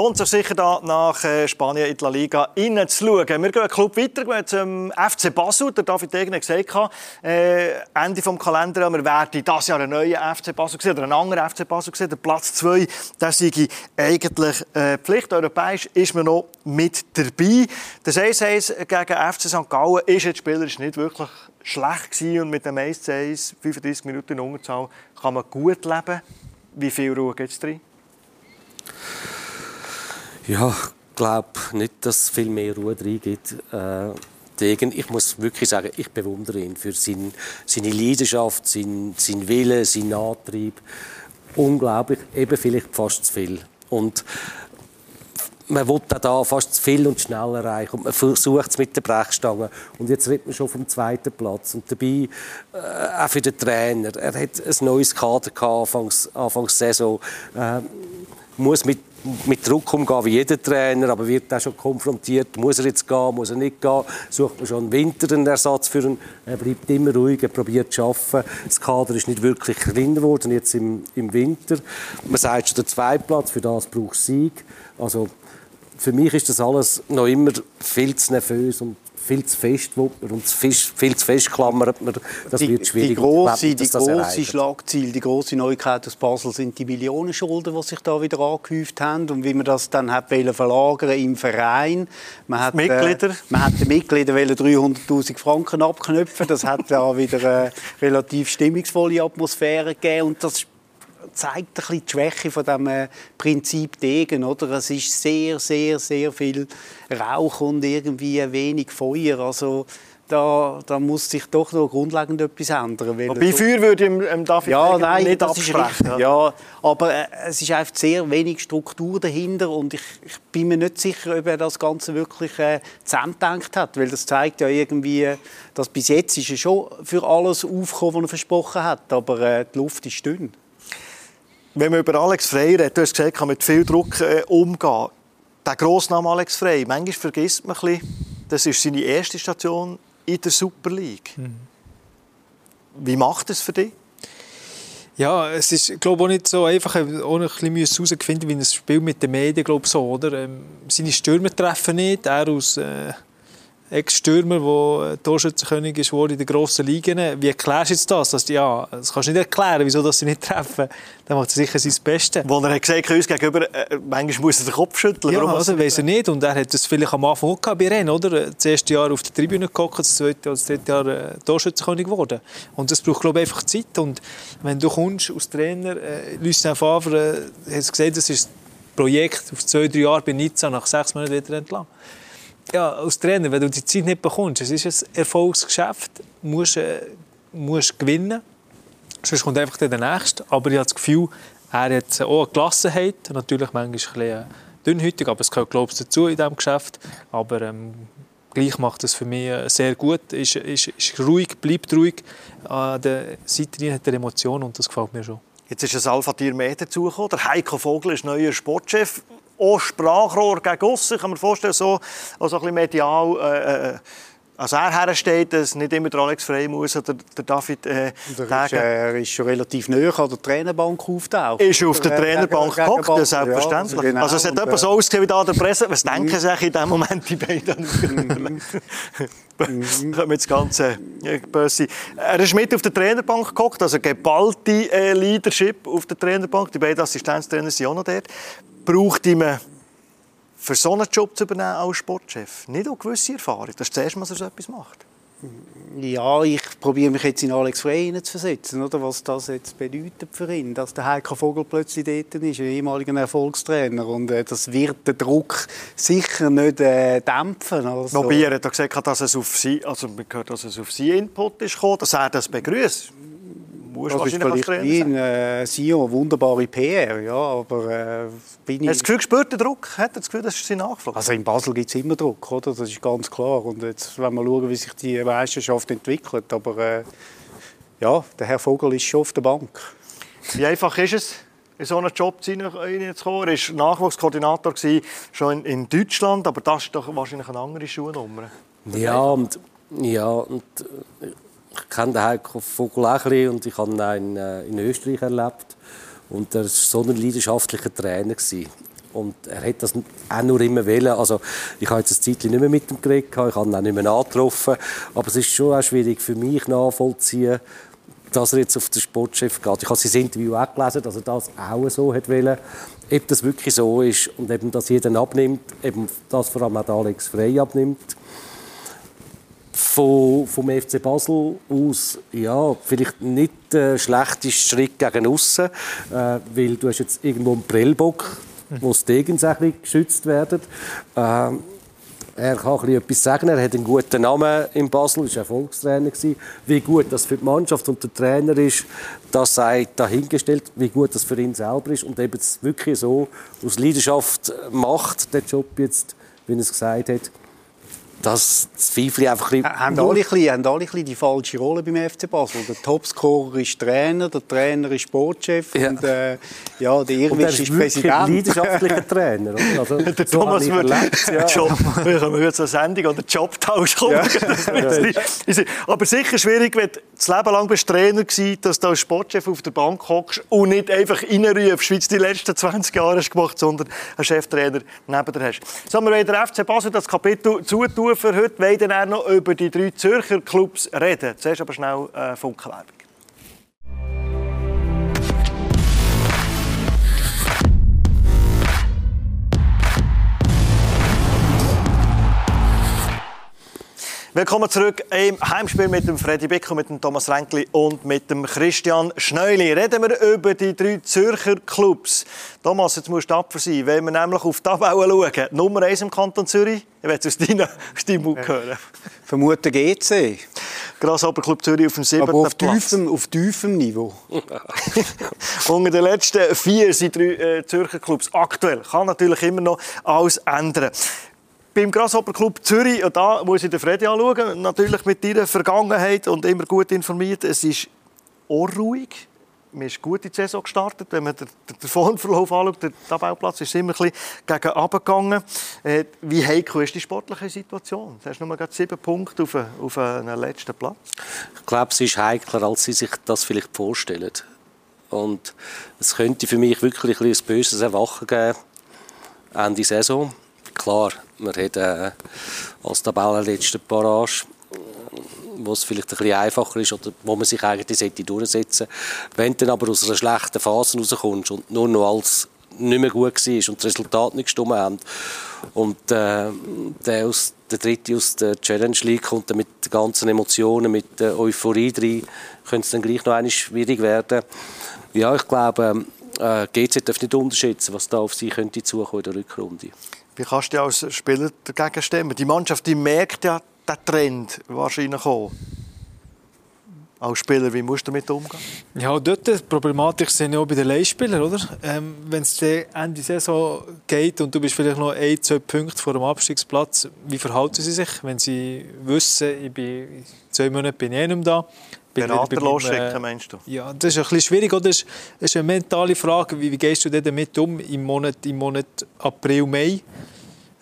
Lohnt sich sicher da nach äh, Spanien in die La Liga reinzuschauen. Wir gehen Club weiter zum FC Basel. Der David Degen hat gesagt, äh, Ende des Kalenders, wir werden dieses Jahr einen neuen FC Basel sehen oder einen anderen FC Basel sehen. Der Platz 2, der sei eigentlich äh, Pflicht. Europäisch ist man noch mit dabei. Der 6-1 gegen FC St. Gallen ist jetzt spielerisch nicht wirklich schlecht gewesen und mit dem 1-1, 35 Minuten in Unterzahl, kann man gut leben. Wie viel Ruhe gibt es drin? Ja, ich glaube nicht, dass es viel mehr Ruhe reingeht. Äh, Degen. Ich muss wirklich sagen, ich bewundere ihn für sein, seine Leidenschaft, sein, sein Wille, seinen Antrieb. Unglaublich, eben vielleicht fast zu viel. Und man will da fast zu viel und schnell erreichen und man versucht es mit der Brechstange und jetzt redet man schon vom zweiten Platz und dabei äh, auch für den Trainer, er hat ein neues Kader gehabt, Anfangs, Anfangs Saison, äh, muss mit mit Druck umgehen wie jeder Trainer, aber wird auch schon konfrontiert, muss er jetzt gehen, muss er nicht gehen, sucht man schon im Winter einen Ersatz für ihn, er bleibt immer ruhig, er probiert zu arbeiten. Das Kader ist nicht wirklich kleiner geworden, jetzt im, im Winter. Man sagt schon, der Zweitplatz, für das braucht Sieg. Also für mich ist das alles noch immer viel zu nervös und viel zu fest und viel zu fest klammert man. Das die, wird schwierig. Die große, die große Schlagziel, die große Neuigkeit aus Basel sind die Millionenschulden, die sich da wieder angehäuft haben und wie man das dann hat verlagern im Verein. Man hat, Mitglieder? Äh, man hat den Mitgliedern 300'000 Franken abknüpfen. Das hat da wieder eine relativ stimmungsvolle Atmosphäre gegeben und das zeigt ein bisschen die Schwäche von dem äh, Prinzip Degen, oder? Es ist sehr, sehr, sehr viel Rauch und irgendwie wenig Feuer. Also da, da muss sich doch noch grundlegend etwas ändern. Bei Feuer würde ich ähm, David ja, nein, nicht das ist richtig. Ja, aber äh, es ist einfach sehr wenig Struktur dahinter und ich, ich, bin mir nicht sicher, ob er das Ganze wirklich äh, zusammendenkt hat, weil das zeigt ja irgendwie, dass bis jetzt ist er schon für alles aufgekommen, was er versprochen hat, aber äh, die Luft ist dünn wenn man über Alex Frey redet, du hast gesagt, kann mit viel Druck äh, umgehen. Der Grossname Alex Frey, manchmal vergisst man ein bisschen, das ist seine erste Station in der Super League. Mhm. Wie macht es für dich? Ja, es ist glaube ich, auch nicht so einfach, auch ein bisschen herauszufinden, wie ein Spiel mit den Medien glaube so, oder? Ähm, seine Stürmer treffen nicht, er aus äh, Ex-Stürmer, der Torschützenkönig ist in den grossen Ligen. Wie erklärst du jetzt das? Dass, ja, das kannst du nicht erklären, wieso dass sie nicht treffen. Dann macht er sicher sein Bestes. Wo er hat gesagt uns gegenüber, äh, manchmal muss er den Kopf schütteln. Ja, also, weiss er nicht. Und er hat das vielleicht am Anfang auch bei Rennen, oder? Das erste Jahr auf der Tribüne geguckt, das zweite oder das dritte Jahr äh, Torschützenkönig geworden. Und das braucht, glaube ich, einfach Zeit. Und wenn du kommst als Trainer, äh, Lucien Favre äh, hat gesagt, das ist ein Projekt auf zwei, drei Jahre bei Nizza, nach sechs Monaten wieder entlang ja, als Trainer, wenn du die Zeit nicht bekommst, es ist ein Erfolgsgeschäft, musst äh, musst gewinnen, sonst kommt einfach der Nächste. Aber ich habe das Gefühl, er hat auch eine Gelassenheit, natürlich manchmal ein bisschen äh, dünnhütig, aber es gehört glaube ich dazu in diesem Geschäft. Aber ähm, gleich macht es für mich äh, sehr gut, ist, ist, ist ruhig, bleibt ruhig, an der Seite hat er Emotionen und das gefällt mir schon. Jetzt ist ein Alpha-Tier mehr dazugekommen. Der Heiko Vogel ist neuer Sportchef auch Sprachrohr gegen aussen. Ich kann mir vorstellen, so, also ein bisschen medial. Äh, äh, als er hersteht, dass nicht immer der Alex Frey muss oder der David äh, der ist, äh, Er ist schon relativ nahe an der Trainerbank auftaucht. Ist auf der Trainerbank gehockt, ja, selbstverständlich. Genau. Also es hat etwa so ausgesehen wie da der Presse. Was denken mhm. Sie in diesem Moment, die beiden? Kommen jetzt ganze böse. Er ist mit auf der Trainerbank gehockt, also geballte äh, Leadership auf der Trainerbank. Die beiden Assistenztrainer sind auch noch dort braucht ihm für so einen Job zu übernehmen als Sportchef nicht auch gewisse Erfahrung. Das ist das erste Mal, dass er so etwas macht. Ja, ich probiere mich jetzt in Alex Frey zu versetzen, oder? was das jetzt bedeutet für ihn, dass der Heiko Vogel plötzlich dort ist, ein ehemaliger Erfolgstrainer. Und äh, das wird den Druck sicher nicht äh, dämpfen. Also. Wobei er hat gesagt, dass es auf sie, also man gehört, dass es auf sie Input ist gekommen, dass er das begrüßt musst das ist vielleicht wie ein äh, Sion, wunderbare PR, ja, aber äh, bin ich... Hast du das Gefühl, gespürt, den Druck? Hat das Gefühl, das ist sein Nachfrage? Also in Basel gibt es immer Druck, oder? das ist ganz klar. Und jetzt wollen wir schauen, wie sich die Meisterschaft entwickelt. Aber äh, ja, der Herr Vogel ist schon auf der Bank. Wie einfach ist es, in so einen Job reinzukommen? Er war Nachwuchskoordinator schon in Deutschland, aber das ist doch wahrscheinlich eine andere Schuhnummer. Ja, und, ja, und äh, ich kenne den Heiko Vogel auch ein bisschen und ich habe ihn auch in, äh, in Österreich erlebt. Und er war so ein leidenschaftlicher Trainer. Gewesen. Und er hat das auch nur immer wollen. Also, ich habe jetzt ein Zeitchen nicht mehr mit ihm geredet, ich habe ihn auch nicht mehr angetroffen. Aber es ist schon auch schwierig für mich nachvollziehen, dass er jetzt auf den Sportchef geht. Ich habe sein Interview auch gelesen, dass er das auch so hat wollen. Ob das wirklich so ist und eben, dass jeder abnimmt, eben das vor allem auch Alex Frey abnimmt, von, vom FC Basel aus ja, vielleicht nicht der schlechteste Schritt gegen außen, äh, weil du hast jetzt irgendwo einen Prellbock, wo die Degens geschützt werden. Äh, er kann etwas sagen. Er hat einen guten Namen in Basel, war Erfolgstrainer. Wie gut das für die Mannschaft und der Trainer ist, das sei dahingestellt. Wie gut das für ihn selber ist und eben wirklich so aus Leidenschaft macht, der Job jetzt, wie er es gesagt hat das zweifle einfach ein bisschen. Haben alle, ein bisschen, haben alle ein die falsche Rolle beim FC Basel. Der Topscorer ist Trainer, der Trainer ist Sportchef ja. und äh, ja, der Irrwisch ist Präsident. ein leidenschaftlicher Trainer. Also, der so Thomas wird ja. Job, wir können zur Sendung oder Jobtausch kommen. Ja. Aber sicher schwierig, wenn du das Leben lang bist Trainer gewesen, dass du als Sportchef auf der Bank hockst und nicht einfach reinrufst, Schweiz die letzten 20 Jahre hast gemacht, sondern einen Cheftrainer neben dir hast. So, wir wollen der FC Basel das Kapitel zutun für heute wollen wir noch über die drei Zürcher Clubs reden. Zuerst aber schnell äh, Funkenwerbung. Willkommen zurück im Heimspiel mit dem Freddy Becker, mit dem Thomas Renkli und mit dem Christian Schneuli. Reden wir über die drei Zürcher Clubs. Thomas, jetzt musst du tapfer sein. Wenn wir nämlich auf die Tabelle schauen, Nummer 1 im Kanton Zürich, ich will es aus, deinem Mund hören. Vermuten GC. Grasshopper Club Zürich auf dem siebten Aber auf Platz. Tiefem, auf tiefem Niveau. Unter den letzten vier sind drei äh, Zürcher Clubs aktuell. Kann natürlich immer noch alles ändern. Beim Grasshopper Club Zürich, und da muss ich den Freddy anschauen, natürlich mit ihrer Vergangenheit und immer gut informiert. Es ist unruhig. Man ist gut in die Saison gestartet. Wenn man den, den Formverlauf anschaut, der Tabellplatz ist immer ein bisschen gegen runtergegangen. Äh, wie heikel ist die sportliche Situation? Du hast nur gerade sieben Punkte auf, auf einen letzten Platz. Ich glaube, es ist heikler, als Sie sich das vielleicht vorstellen. Und es könnte für mich wirklich ein, ein böses Erwachen geben Ende Saison. Klar, man hat äh, als Tabellenletzter Barrage, wo es vielleicht ein bisschen einfacher ist oder wo man sich eigentlich sollte durchsetzen sollte. Wenn du dann aber aus einer schlechten Phase rauskommst und nur noch als nicht mehr gut war und das Resultat nicht gestimmt haben und äh, der, aus, der Dritte aus der Challenge League kommt dann mit den ganzen Emotionen, mit der Euphorie drin, könnte es dann gleich noch einmal schwierig werden. Ja, ich glaube, äh, GZ darf nicht unterschätzen, was da auf sie könnte zukommen in der Rückrunde. Wie kannst du als Spieler dagegen stemmen? Die Mannschaft die merkt ja den Trend wahrscheinlich auch. Als Spieler, wie musst du damit umgehen? Ja, dort die Problematik sind ja auch bei den Leihspielern, oder? Ähm, Wenn es Ende Saison geht und du bist vielleicht noch ein, zwei Punkte vor dem Abstiegsplatz, wie verhalten sie sich, wenn sie wissen, ich bin zwei Monate bin ich nicht da? Berater losschicken, meinst du? Ja, das ist ein bisschen schwierig, oder? Das ist eine mentale Frage. Wie, wie gehst du damit um im Monat, im Monat April, Mai?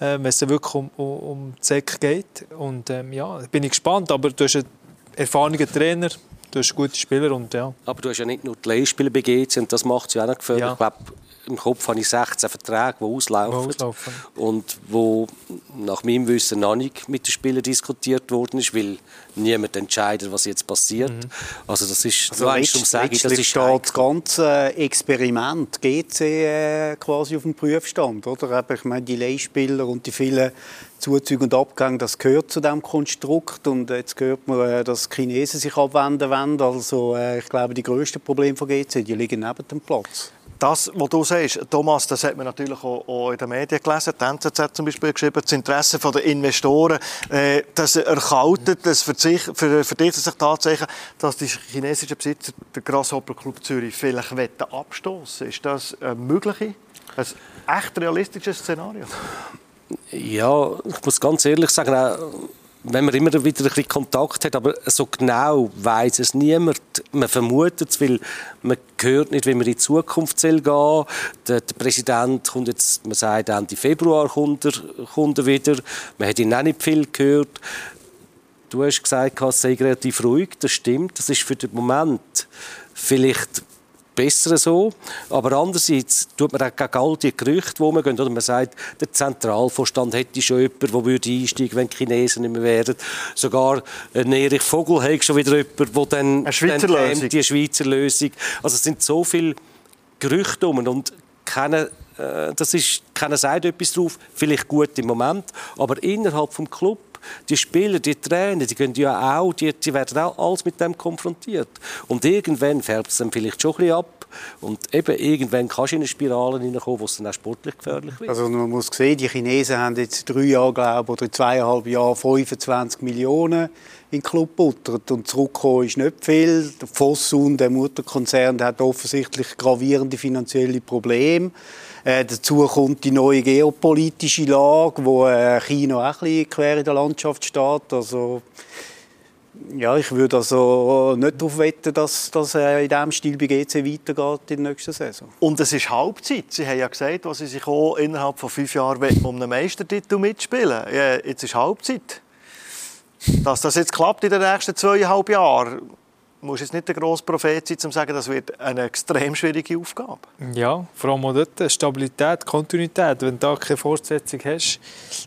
äh, wenn es wirklich um, um, um die Säcke geht. Und ähm, ja, bin ich gespannt, aber du hast einen erfahrenen Trainer, du hast gute Spieler und ja. Aber du hast ja nicht nur die Leihspieler bei GC und das macht es ja auch noch gefährlich. Ja. Ich glaube, im Kopf habe ich 16 Verträge, die auslaufen, auslaufen. und wo nach meinem Wissen noch nicht mit den Spielern diskutiert worden ist, weil niemand entscheidet, was jetzt passiert. Mhm. Also das ist, also weißt, letzt, sage, das ist steht das ganze Experiment GC äh, quasi auf dem Prüfstand, oder? Ich meine, die Leihspieler und die vielen Zuzüge und Abgänge, das gehört zu dem Konstrukt und jetzt hört man, äh, dass die Chinesen sich abwenden wollen. Also äh, ich glaube, die grössten Probleme von GC, die liegen neben dem Platz. Das, was du sagst, Thomas, das hat man natürlich auch, in den Medien gelesen. Die NZZ zum Beispiel geschrieben, das Interesse der Investoren, äh, das erkaltet, das verdichtet sich tatsächlich, dass die chinesischen Besitzer den Grasshopper Club Zürich vielleicht abstoßen Ist das eine mögliche, ein echt realistisches Szenario? Ja, ich muss ganz ehrlich sagen, wenn man immer wieder ein bisschen Kontakt hat, aber so genau weiß es niemand. Man vermutet es, weil man hört nicht, wie man in die Zukunft gehen soll. Der, der, Präsident kommt jetzt, man sagt Ende Februar kommt er, kommt er wieder. Man hat ihn auch nicht viel gehört. Du hast gesagt, es sei relativ ruhig. Das stimmt. Das ist für den Moment vielleicht besser so. Aber andererseits tut man auch gegen all die Gerüchte, die man gehen, oder man sagt, der Zentralvorstand hätte schon jemanden, der würde einsteigen wenn die Chinesen nicht mehr wären. Sogar ein Erich Vogel hat schon wieder jemanden, der dann, Eine Schweizer dann Lösung. die Schweizer Lösung. Also es sind so viele Gerüchte um und keine äh, das ist, keiner sagt etwas drauf, vielleicht gut im Moment, aber innerhalb des Club Die Spieler, die Trainer, die, gehen ja auch, die, die werden auch alles mit dem konfrontiert. Und irgendwann färbt es dann vielleicht schon ein bisschen ab. Und eben irgendwann kannst du in eine Spirale hineinkommen, wo es dann auch sportlich gefährlich wird. Also man muss sehen, die Chinesen haben jetzt drei Jahre, glaube oder zweieinhalb Jahre 25 Millionen in den Club buttert und zurückkommen ist nicht viel. Der Fosun, der Mutterkonzern, der hat offensichtlich gravierende finanzielle Probleme. Äh, dazu kommt die neue geopolitische Lage, wo äh, China auch ein bisschen quer in der Landschaft steht. Also ja, ich würde also nicht darauf wetten, dass das äh, in diesem Stil bei GC weitergeht in der nächsten Saison. Und es ist Halbzeit. Sie haben ja gesagt, dass Sie sich auch innerhalb von fünf Jahren um einen Meistertitel mitspielen Jetzt ist Halbzeit. Dass das jetzt klappt in den nächsten zweieinhalb Jahren, muss jetzt nicht der grosse Prophet sein, um zu sagen, das wird eine extrem schwierige Aufgabe. Ja, vor allem auch dort Stabilität, Kontinuität. Wenn du da keine Fortsetzung hast,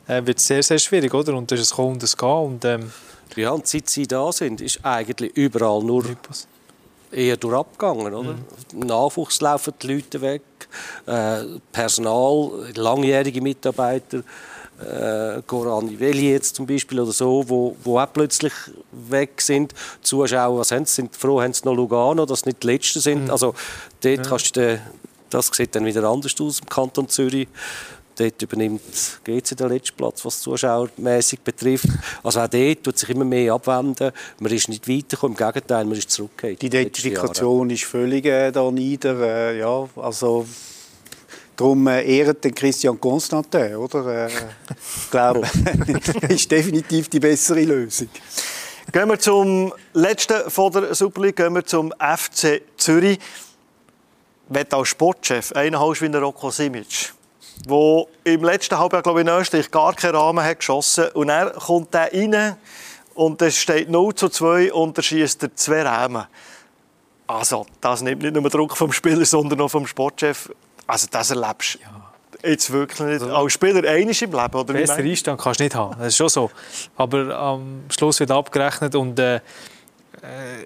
äh, wird es sehr, sehr schwierig, oder? Und das ist es kommen und gehen. Und, ähm, ja, und seit sie da sind, ist eigentlich überall nur eher durchgegangen. Oder? Mhm. Nachwuchs laufen die Leute weg, äh, Personal, langjährige Mitarbeiter, äh, Goran Iveli jetzt zum Beispiel oder so, wo, wo auch plötzlich weg sind. Die Zuschauer was haben, sind froh, haben sie noch Lugano, dass sie nicht die Letzten sind. Mhm. Also dort ja. kannst du, das sieht dann wieder anders aus im Kanton Zürich. Dort übernimmt GC den letzten Platz, was zuschauermäßig betrifft. Also auch dort tut sich immer mehr abwenden. Man ist nicht weitergekommen, im Gegenteil, man ist zurückgekommen. Die Identifikation ist völlig äh, da nieder. Äh, ja, also Darum äh, ehrt den Christian Constantin, oder? Äh, ich glaube, das ist definitiv die bessere Lösung. Gehen wir zum letzten von der Super League, gehen wir zum FC Zürich. Wenn als Sportchef einen hast wie Rocco Simic, der im letzten Halbjahr, glaube ich, in Österreich gar keinen Rahmen hat geschossen und er kommt der rein und es steht 0 zu 2 und er schießt zwei Rahmen. Also, das nimmt nicht nur Druck vom Spieler, sondern auch vom Sportchef. Also das erlebst du ja. jetzt wirklich nicht also, als Spieler einiges im Leben. Oder Besser Einstand kannst du nicht haben, das ist schon so. Aber am Schluss wird abgerechnet und äh, äh,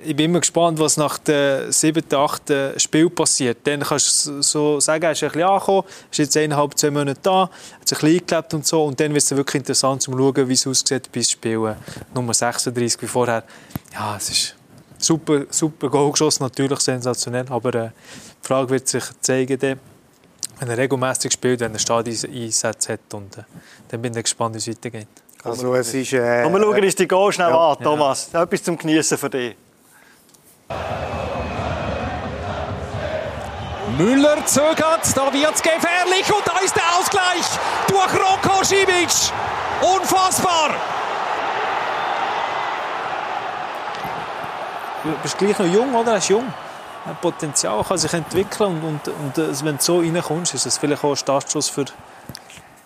ich bin immer gespannt, was nach dem siebten, achten Spiel passiert. Dann kannst du so sagen, er ist ein bisschen angekommen, ist jetzt eineinhalb, zwei Monate da, hat sich ein bisschen eingelebt und so. Und dann wird es wirklich interessant, zu schauen, wie es aussieht bis Spiel Nummer 36 wie vorher. Ja, es ist super, super Goal geschossen, natürlich sensationell, aber äh, die Frage wird sich zeigen, wenn er regelmäßig spielt, wenn er Stadioneinsätze hat. Und, äh, dann bin ich gespannt, wie es weitergeht. Also es ist... Äh, Komm, wir schauen uns die Go schnell ja. an, Thomas. Ja. Etwas zum Genießen für dich. Müller zögert, da wird es gefährlich und da ist der Ausgleich durch Roko Simic. Unfassbar! Du bist gleich noch jung, oder? Er ist jung. Potenzial kann sich entwickeln und, und, und äh, wenn du so reinkommst, ist es vielleicht auch ein Startschuss für,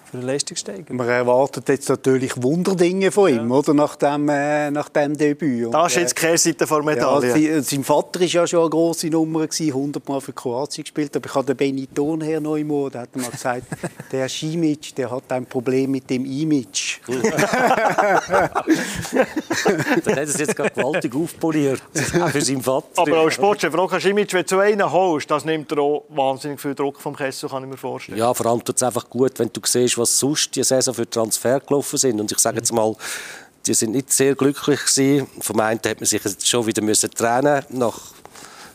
für eine Leistungssteigerung. Man erwartet jetzt natürlich Wunderdinge von ihm, ja. oder? Nach dem, äh, nach dem Debüt. Und, das ist jetzt die Kehrseite der Medaille. Ja, sein Vater war ja schon eine grosse Nummer, 100 Mal für Kroatien gespielt. Aber ich habe den Benitton her neu mal, der hat mal gesagt, der Schimic, der hat ein Problem mit dem Image. Dann hat er es jetzt gerade gewaltig aufpoliert, für seinen Vater. Aber als Sportchef, Roka Schimic, wenn du einen holst, das nimmt er auch wahnsinnig viel Druck vom Kessel, kann ich mir vorstellen. Ja, vor allem tut es einfach gut, wenn du siehst, was sonst die Saison für Transfer gelaufen sind. Und ich sage jetzt mal, die sind nicht sehr glücklich gewesen. Vom einen hat man sich jetzt schon wieder müssen trennen nach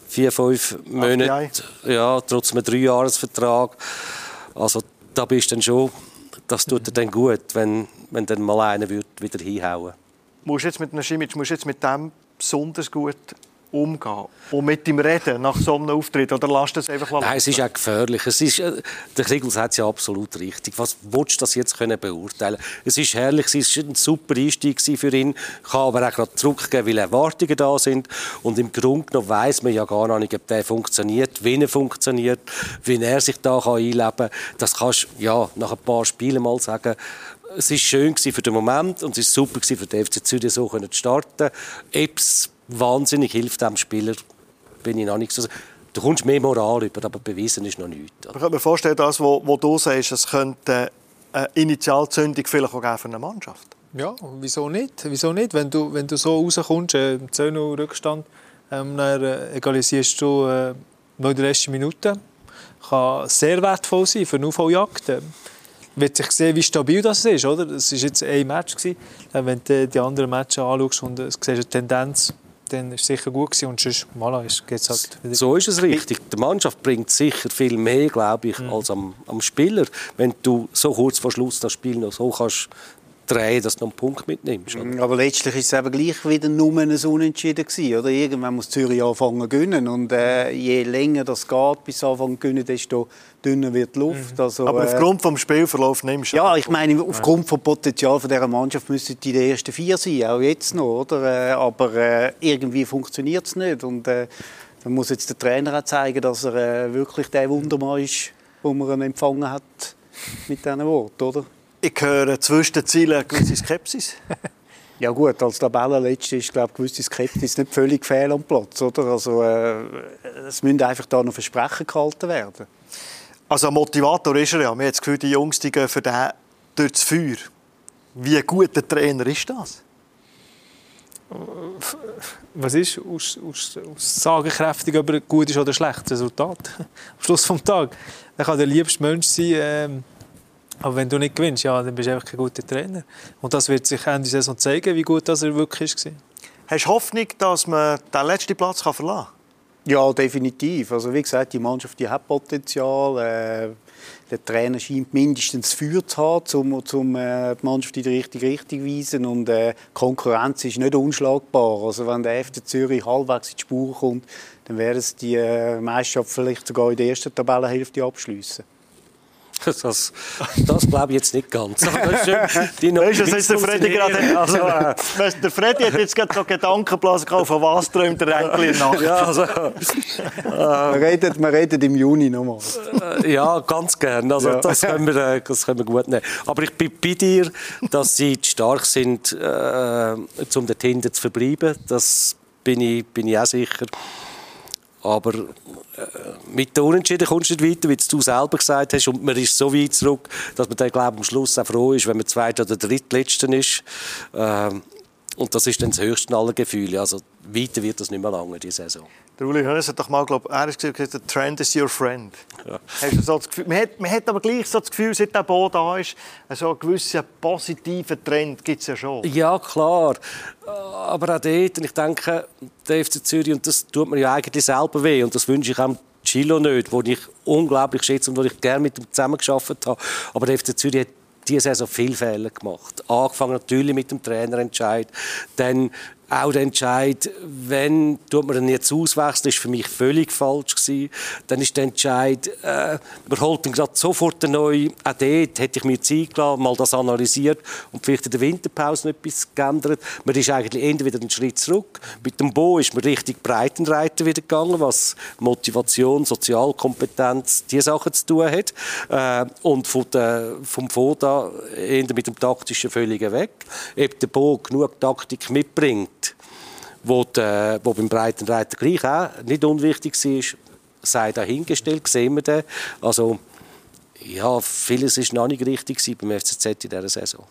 vier, fünf Monaten. Ja, trotz einem Dreijahresvertrag. Also da bist du dann schon, das tut dir dann gut, wenn, wenn dann mal einer wieder hinhauen. Musst jetzt mit einem Schimic, musst jetzt mit dem besonders gut umgehen und mit ihm reden nach so einem Auftritt? Oder lasst es einfach Nein, es ist auch gefährlich. Es ist, äh, der Kriegel sagt es ja absolut richtig. Was willst du das jetzt können beurteilen Es ist herrlich, es war ein super Einstieg für ihn. kann aber auch gerade zurückgeben, weil Erwartungen da sind. Und im Grunde genommen weiss man ja gar nicht, ob der funktioniert, wie er funktioniert, wie er sich da einleben kann. Das kannst du ja, nach ein paar Spielen mal sagen es war schön für den Moment und es war super für den FC Zürich so zu starten. Ob wahnsinnig hilft dem Spieler, bin ich noch nicht so. Du kommst mehr Moral über, aber bewiesen ist noch nichts. Ich kann mir vorstellen, das, was du sagst, es könnte eine Initialzündung vielleicht auch für eine Mannschaft. Ja, wieso nicht? Wieso nicht? Wenn du, wenn du so rauskommst, äh, 10 Rückstand, ähm, dann äh, egalisierst du äh, noch die letzten Minuten. Kann sehr wertvoll sein für eine Aufholjagd. Ähm, wird sich sehen, wie stabil das ist. Oder? Es war jetzt ein Match. Gewesen. Wenn du die anderen Matches anschaust und du siehst eine Tendenz, dann ist es sicher gut gewesen. Und sonst, ist, geht's halt wieder. So ist es richtig. Die Mannschaft bringt sicher viel mehr, glaube ich, mhm. als am, am Spieler. Wenn du so kurz vor Schluss das Spiel noch so kannst drehen, dass du noch einen Punkt mitnimmst. Oder? Aber letztlich ist es eben gleich wieder nur ein Unentschieden gewesen, oder? Irgendwann muss Zürich anfangen zu gewinnen und äh, je länger das geht, bis anfangen zu gewinnen, desto dünner wird die Luft. Mhm. Also, Aber äh, aufgrund des Spielverlaufs nimmst du Ja, ich meine, aufgrund des Potenzial von dieser Mannschaft müssten die die ersten vier sein, auch jetzt noch, oder? Äh, aber äh, irgendwie funktioniert es nicht und äh, dann muss jetzt der Trainer auch zeigen, dass er äh, wirklich der Wundermann ist, wo man empfangen hat mit diesen Worten, oder? Ich höre zwischen den Zielen eine gewisse Skepsis. Ja gut, als Tabellenletzte ist glaube ich, gewisse Skepsis nicht völlig fehl am Platz. Oder? Also, äh, es müssen einfach da noch Versprechen gehalten werden. Also ein Motivator ist er ja. Wir haben das Gefühl, die Jungs die gehen für den durch das Feuer. Wie ein guter Trainer ist das? Was ist aus, aus, aussagekräftig, ob er gut ist oder ein schlechtes Resultat? Am Schluss des Tages. Er kann der liebste Mensch sein. Ähm aber wenn du nicht gewinnst, ja, dann bist du einfach kein guter Trainer. Und das wird sich Ende Saison zeigen, wie gut das er wirklich war. Hast du Hoffnung, dass man den letzten Platz verlassen kann? Ja, definitiv. Also wie gesagt, die Mannschaft die hat Potenzial. Äh, der Trainer scheint mindestens Feuer zu haben, um, um äh, die Mannschaft in die richtige Richtung zu weisen. Und äh, Konkurrenz ist nicht unschlagbar. Also wenn der FC Zürich halbwegs in die Spur kommt, dann werden sie die äh, Meisterschaft vielleicht sogar in der ersten Tabellenhälfte abschließen. Das, das, glaube ich jetzt nicht ganz. Die weißt du, was der Freddy gerade also, äh, Der Freddy hat jetzt gerade so Gedankenblasen von was träumt der Enkel in Nacht? Ja, also, äh, wir, reden, wir reden im Juni nochmal. Äh, ja, ganz gern. Also, ja. das, können wir, äh, das können wir gut nehmen. Aber ich bin bei dir, dass sie stark sind, äh, um dort hinten zu verbleiben. Das bin ich, bin ich auch sicher. Aber äh, mit der Unentschieden kommst du nicht weiter, wie du selber gesagt hast. Und man ist so weit zurück, dass man dann, glaube am Schluss auch froh ist, wenn man Zweiter oder Drittletzter ist. Ähm, und das ist dann das höchste aller Gefühle. Also weiter wird das nicht mehr lange, diese Saison. Der Uli Hoeneß hat doch mal, glaube er hat gesagt, the trend is your friend. Ja. Hast du so das Gefühl, man, hat, man hat aber gleich so das Gefühl, seit der Bo da ist, so einen gewissen positiven Trend gibt es ja schon. Ja, klar. Aber auch dort, und ich denke, der FC Zürich, und das tut mir ja eigentlich selber weh, und das wünsche ich auch Chilo nicht, wo ich unglaublich schätze und wo ich gerne mit ihm zusammengearbeitet habe. Aber der FC Zürich hat diese Saison viele Fehler gemacht. Angefangen natürlich mit dem Trainerentscheid, dann auch der Entscheid, wenn tut man ihn jetzt auswechseln, ist für mich völlig falsch gewesen. Dann ist der Entscheid, äh, man holt ihn gerade sofort neu. Auch dort hätte ich mir Zeit gelassen, mal das analysiert und vielleicht in der Winterpause noch etwas geändert. Man ist eigentlich eher wieder einen Schritt zurück. Mit dem Bo ist man richtig Breitenreiter wieder gegangen, was Motivation, Sozialkompetenz, diese Sachen zu tun hat. Äh, und von der, vom Foda eher mit dem taktischen völlig weg. Ob der Bo genug Taktik mitbringt, wo, die, wo beim Breitenreiter gleich auch nicht unwichtig war, sei dahingestellt, sehen wir den. Also, ja, vieles war noch nicht richtig beim FCZ in dieser Saison.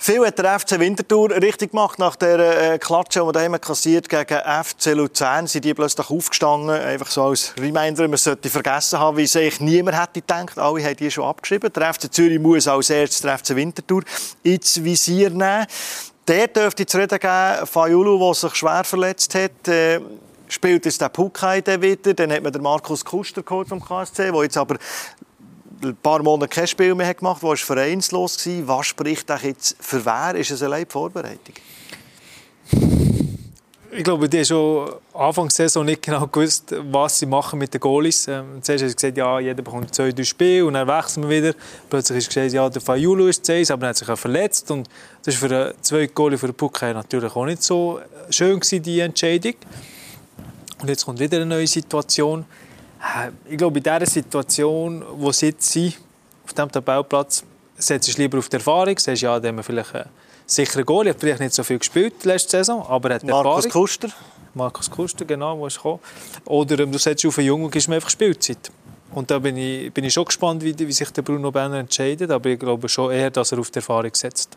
Viel hat der FC Winterthur richtig gemacht nach der äh, Klatsche, die daheim kassiert gegen FC Luzern. Sind die plötzlich aufgestanden, einfach so als Reminder, man sollte vergessen haben, wie sich niemand hätte gedacht. Alle haben die schon abgeschrieben. Der FC Zürich muss als erstes der FC Winterthur ins Visier nehmen. Der dürfte zu reden geben, Fayulu, der sich schwer verletzt hat. Äh, spielt jetzt der Pukai wieder. Dann hat man den Markus Kuster geholt vom KSC, der jetzt aber ein paar Monate kein Spiel mehr gemacht hat, war vereinslos. Was spricht jetzt für wer? Ist es eine Vorbereitung? Ich glaube, die haben schon Anfang der Saison nicht genau gewusst, was sie machen mit den Goalies. Ähm, zuerst haben sie gesagt, ja, jeder bekommt zwei, drei Spiele und dann wechseln wir wieder. Plötzlich ist gesagt, ja, der Fayulu ist zu aber er hat sich auch verletzt. Und das war für den zweiten Goalie für den Puck natürlich auch nicht so schön, gewesen, die Entscheidung. Und jetzt kommt wieder eine neue Situation. Äh, ich glaube, in dieser Situation, wo sie jetzt sind, auf diesem Tabellplatz, setzt du lieber auf die Erfahrung. Sagst, ja, da haben wir vielleicht sicher Goal. Er hat vielleicht nicht so viel gespielt letzte Saison, aber er hat Markus Erfahrung. Kuster. Markus Kuster, genau, wo ist gekommen. Oder ähm, du setzt auf einen Jungen und gibst ihm einfach Spielzeit. Und da bin ich, bin ich schon gespannt, wie, wie sich der Bruno Benner entscheidet. Aber ich glaube schon eher, dass er auf die Erfahrung setzt.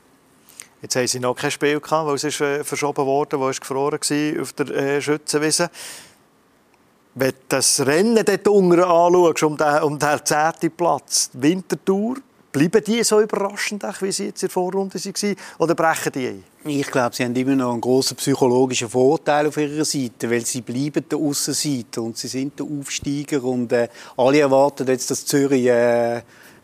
Jetzt haben sie noch kein Spiel gehabt, weil es ist äh, verschoben wurde, wo es gefroren war auf der äh, Schützenwiese. Wenn du das Rennen dort unten anschaust, um den, um den 10. Platz, die Wintertour, Bleiben die so überraschend, wie sie jetzt in der Vorrunde waren, oder brechen die ein? Ich glaube, sie haben immer noch einen grossen psychologischen Vorteil auf ihrer Seite, weil sie bleiben der Aussenseiter und sie sind der Aufsteiger und äh, alle erwarten jetzt, dass Zürich äh,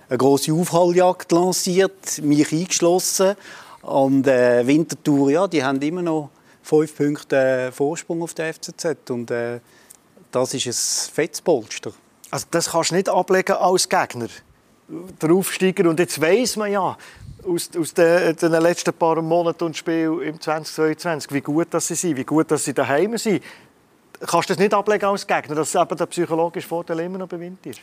eine große Aufholjagd lanciert, mich eingeschlossen. Und äh, Winterthur, ja, die haben immer noch fünf Punkte Vorsprung auf der FCZ und äh, das ist ein fettes Polster. Also das kannst du nicht ablegen als Gegner der. Und jetzt weiß man ja aus, aus den, den, letzten paar Monaten und Spielen im 2022, wie gut dass sie sind, wie gut dass sie daheim sind. Kannst du das nicht ablegen als Gegner, dass eben der psychologische Vorteil immer noch bei ist?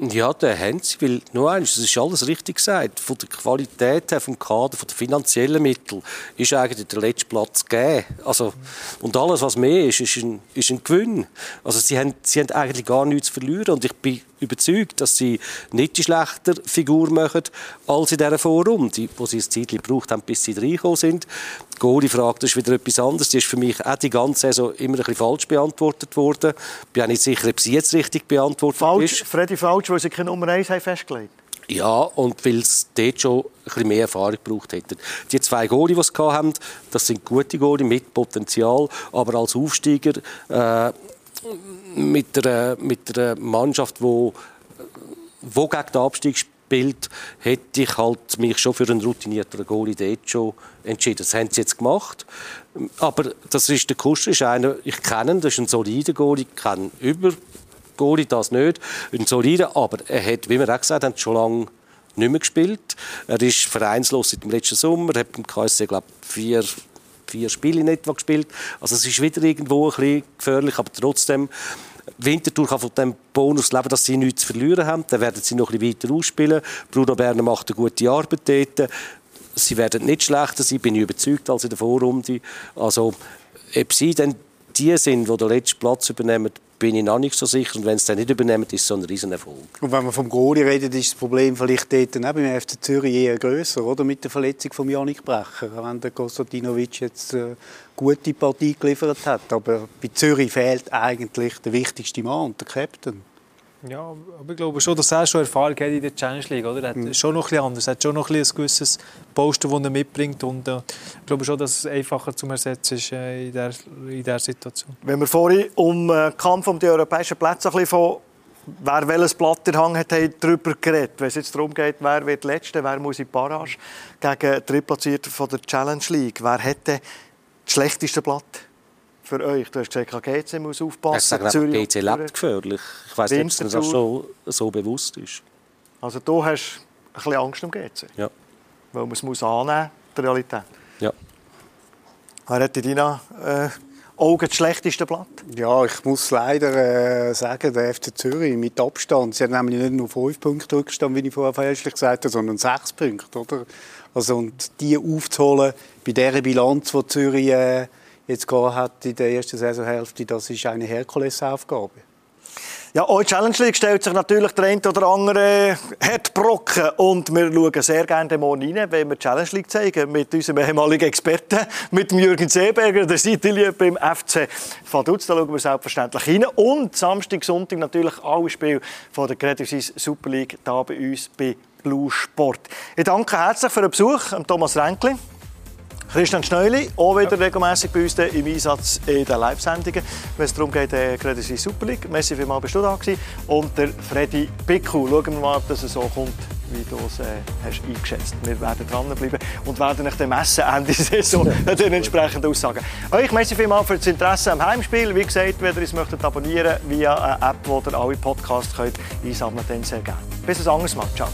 Ja, den haben sie, weil, nur eins, es ist alles richtig gesagt, von der Qualität her, vom Kader, von den finanziellen Mitteln, ist eigentlich der letzte Platz gegeben. Also, und alles, was mehr ist, ist ein, ist ein Gewinn. Also, sie haben, sie haben eigentlich gar nichts zu verlieren und ich bin überzeugt, dass sie nicht die schlechter Figur machen als in dieser Vorrunde, wo sie ein Zeit gebraucht haben, bis sie reingekommen sind. Die Goalie-Frage ist wieder etwas anderes. Die ist für mich auch die ganze Saison immer ein bisschen falsch beantwortet worden. Ich bin auch nicht sicher, ob sie jetzt richtig beantwortet falsch, ist. Freddy falsch, weil sie keine Nummer 1 haben festgelegt ja, und weil es dort schon ein bisschen mehr Erfahrung gebraucht hätte. Die zwei Goalie, die sie haben, das sind gute Goalie mit Potenzial, aber als Aufsteiger äh, mit einer, mit einer Mannschaft, die wo gegen den Abstieg spielt, hätte ich halt mich schon für einen routinierteren Goalie dort schon entschieden. Das haben sie jetzt gemacht. Aber das ist der Kuster, ist einer, ich kenne ihn, das ist ein solider Goalie, ich kenne über Goalie das nicht, ein solider, aber er hat, wie wir auch gesagt haben, schon lange nicht mehr gespielt. Er ist vereinslos seit dem letzten Sommer, hat beim KSC, glaube vier vier Spiele in gespielt. Also es ist wieder irgendwo ein bisschen gefährlich, aber trotzdem Winterthur kann von dem Bonus leben, dass sie nichts zu verlieren haben. Dann werden sie noch ein bisschen weiter ausspielen. Bruno Berner macht eine gute Arbeit dort. Sie werden nicht schlechter sein, bin ich überzeugt, als in der Vorrunde. Also, ob sie dann die sind, die den letzten Platz übernehmen, bin ich noch nicht so sicher. Und wenn es dann nicht übernehmen, ist es so ein Riesenerfolg. Und wenn man vom Goalie redet, ist das Problem vielleicht dort neben dem FC Zürich eher grösser, oder? Mit der Verletzung von Janik Brecher. Wenn der Konstantinovic jetzt eine gute Partie geliefert hat. Aber bei Zürich fehlt eigentlich der wichtigste Mann, der Captain. Ja, aber ich glaube schon, dass er schon Erfahrung hat in der Challenge League. Oder? Er hat mhm. schon noch ein anders. Er hat schon noch ein, gewisses Poster, das er mitbringt. Und äh, ich glaube schon, dass es einfacher zu ersetzen ist äh, in, dieser, in Situation. Wenn wir vorhin um den äh, Kampf um die europäischen Plätze ein bisschen von wer welches Hang hat, haben darüber geredet. Wenn es jetzt darum geht, wer wird Letzte, wer muss in die Barrage gegen Drittplatzierte von der Challenge League, wer hätte das schlechteste Blatt? Für euch? Du hast gesagt, GC muss aufpassen. Ich sage, GC lebt gefährlich. Ich weiß nicht, ob das schon so bewusst ist. Also du hast ein bisschen Angst um GC? Ja. Weil man es muss annehmen, die Realität? Ja. Wer hat in deinen äh, Augen das schlechteste Blatt? Ja, ich muss leider äh, sagen, der FC Zürich mit Abstand. Sie haben nämlich nicht nur fünf Punkte Rückstand, wie ich vorher fälschlich gesagt habe, sondern sechs Punkte. Oder? Also, und die aufzuholen bei dieser Bilanz, die Zürich... Äh, jetzt gehabt hat in der ersten Saisonhälfte, das ist eine Herkulesaufgabe. Ja, auch Challenge League stellt sich natürlich der eine oder andere Herdbrocken. Und wir schauen sehr gerne morgen rein, wenn wir Challenge League zeigen, mit unserem ehemaligen Experten, mit Jürgen Seeberger, der Seitenlinie beim FC Vaduz. Da schauen wir selbstverständlich rein. Und Samstag, Sonntag natürlich alle Spiele von der Credit Suisse Super League hier bei uns bei Blue Sport. Ich danke herzlich für den Besuch, Thomas Renkli. Christian Schneuli, auch wieder regelmäßig bei uns im Einsatz in den Live-Sendungen, wenn es darum geht, der Credit Suisse Super League. Merci vielmals, bist du da gewesen. Und der Freddy Bicku. Schauen wir mal, ob das so kommt, wie du es äh, hast eingeschätzt. Wir werden dranbleiben und werden euch dann messen Ende Saison den entsprechenden Aussagen. Euch merci vielmals für das Interesse am Heimspiel. Wie gesagt, wenn ihr uns möchtet abonnieren via eine App, wo ihr alle Podcasts könnt einsammeln könnt, dann sehr gerne. Bis ein anderes Mal. Ciao.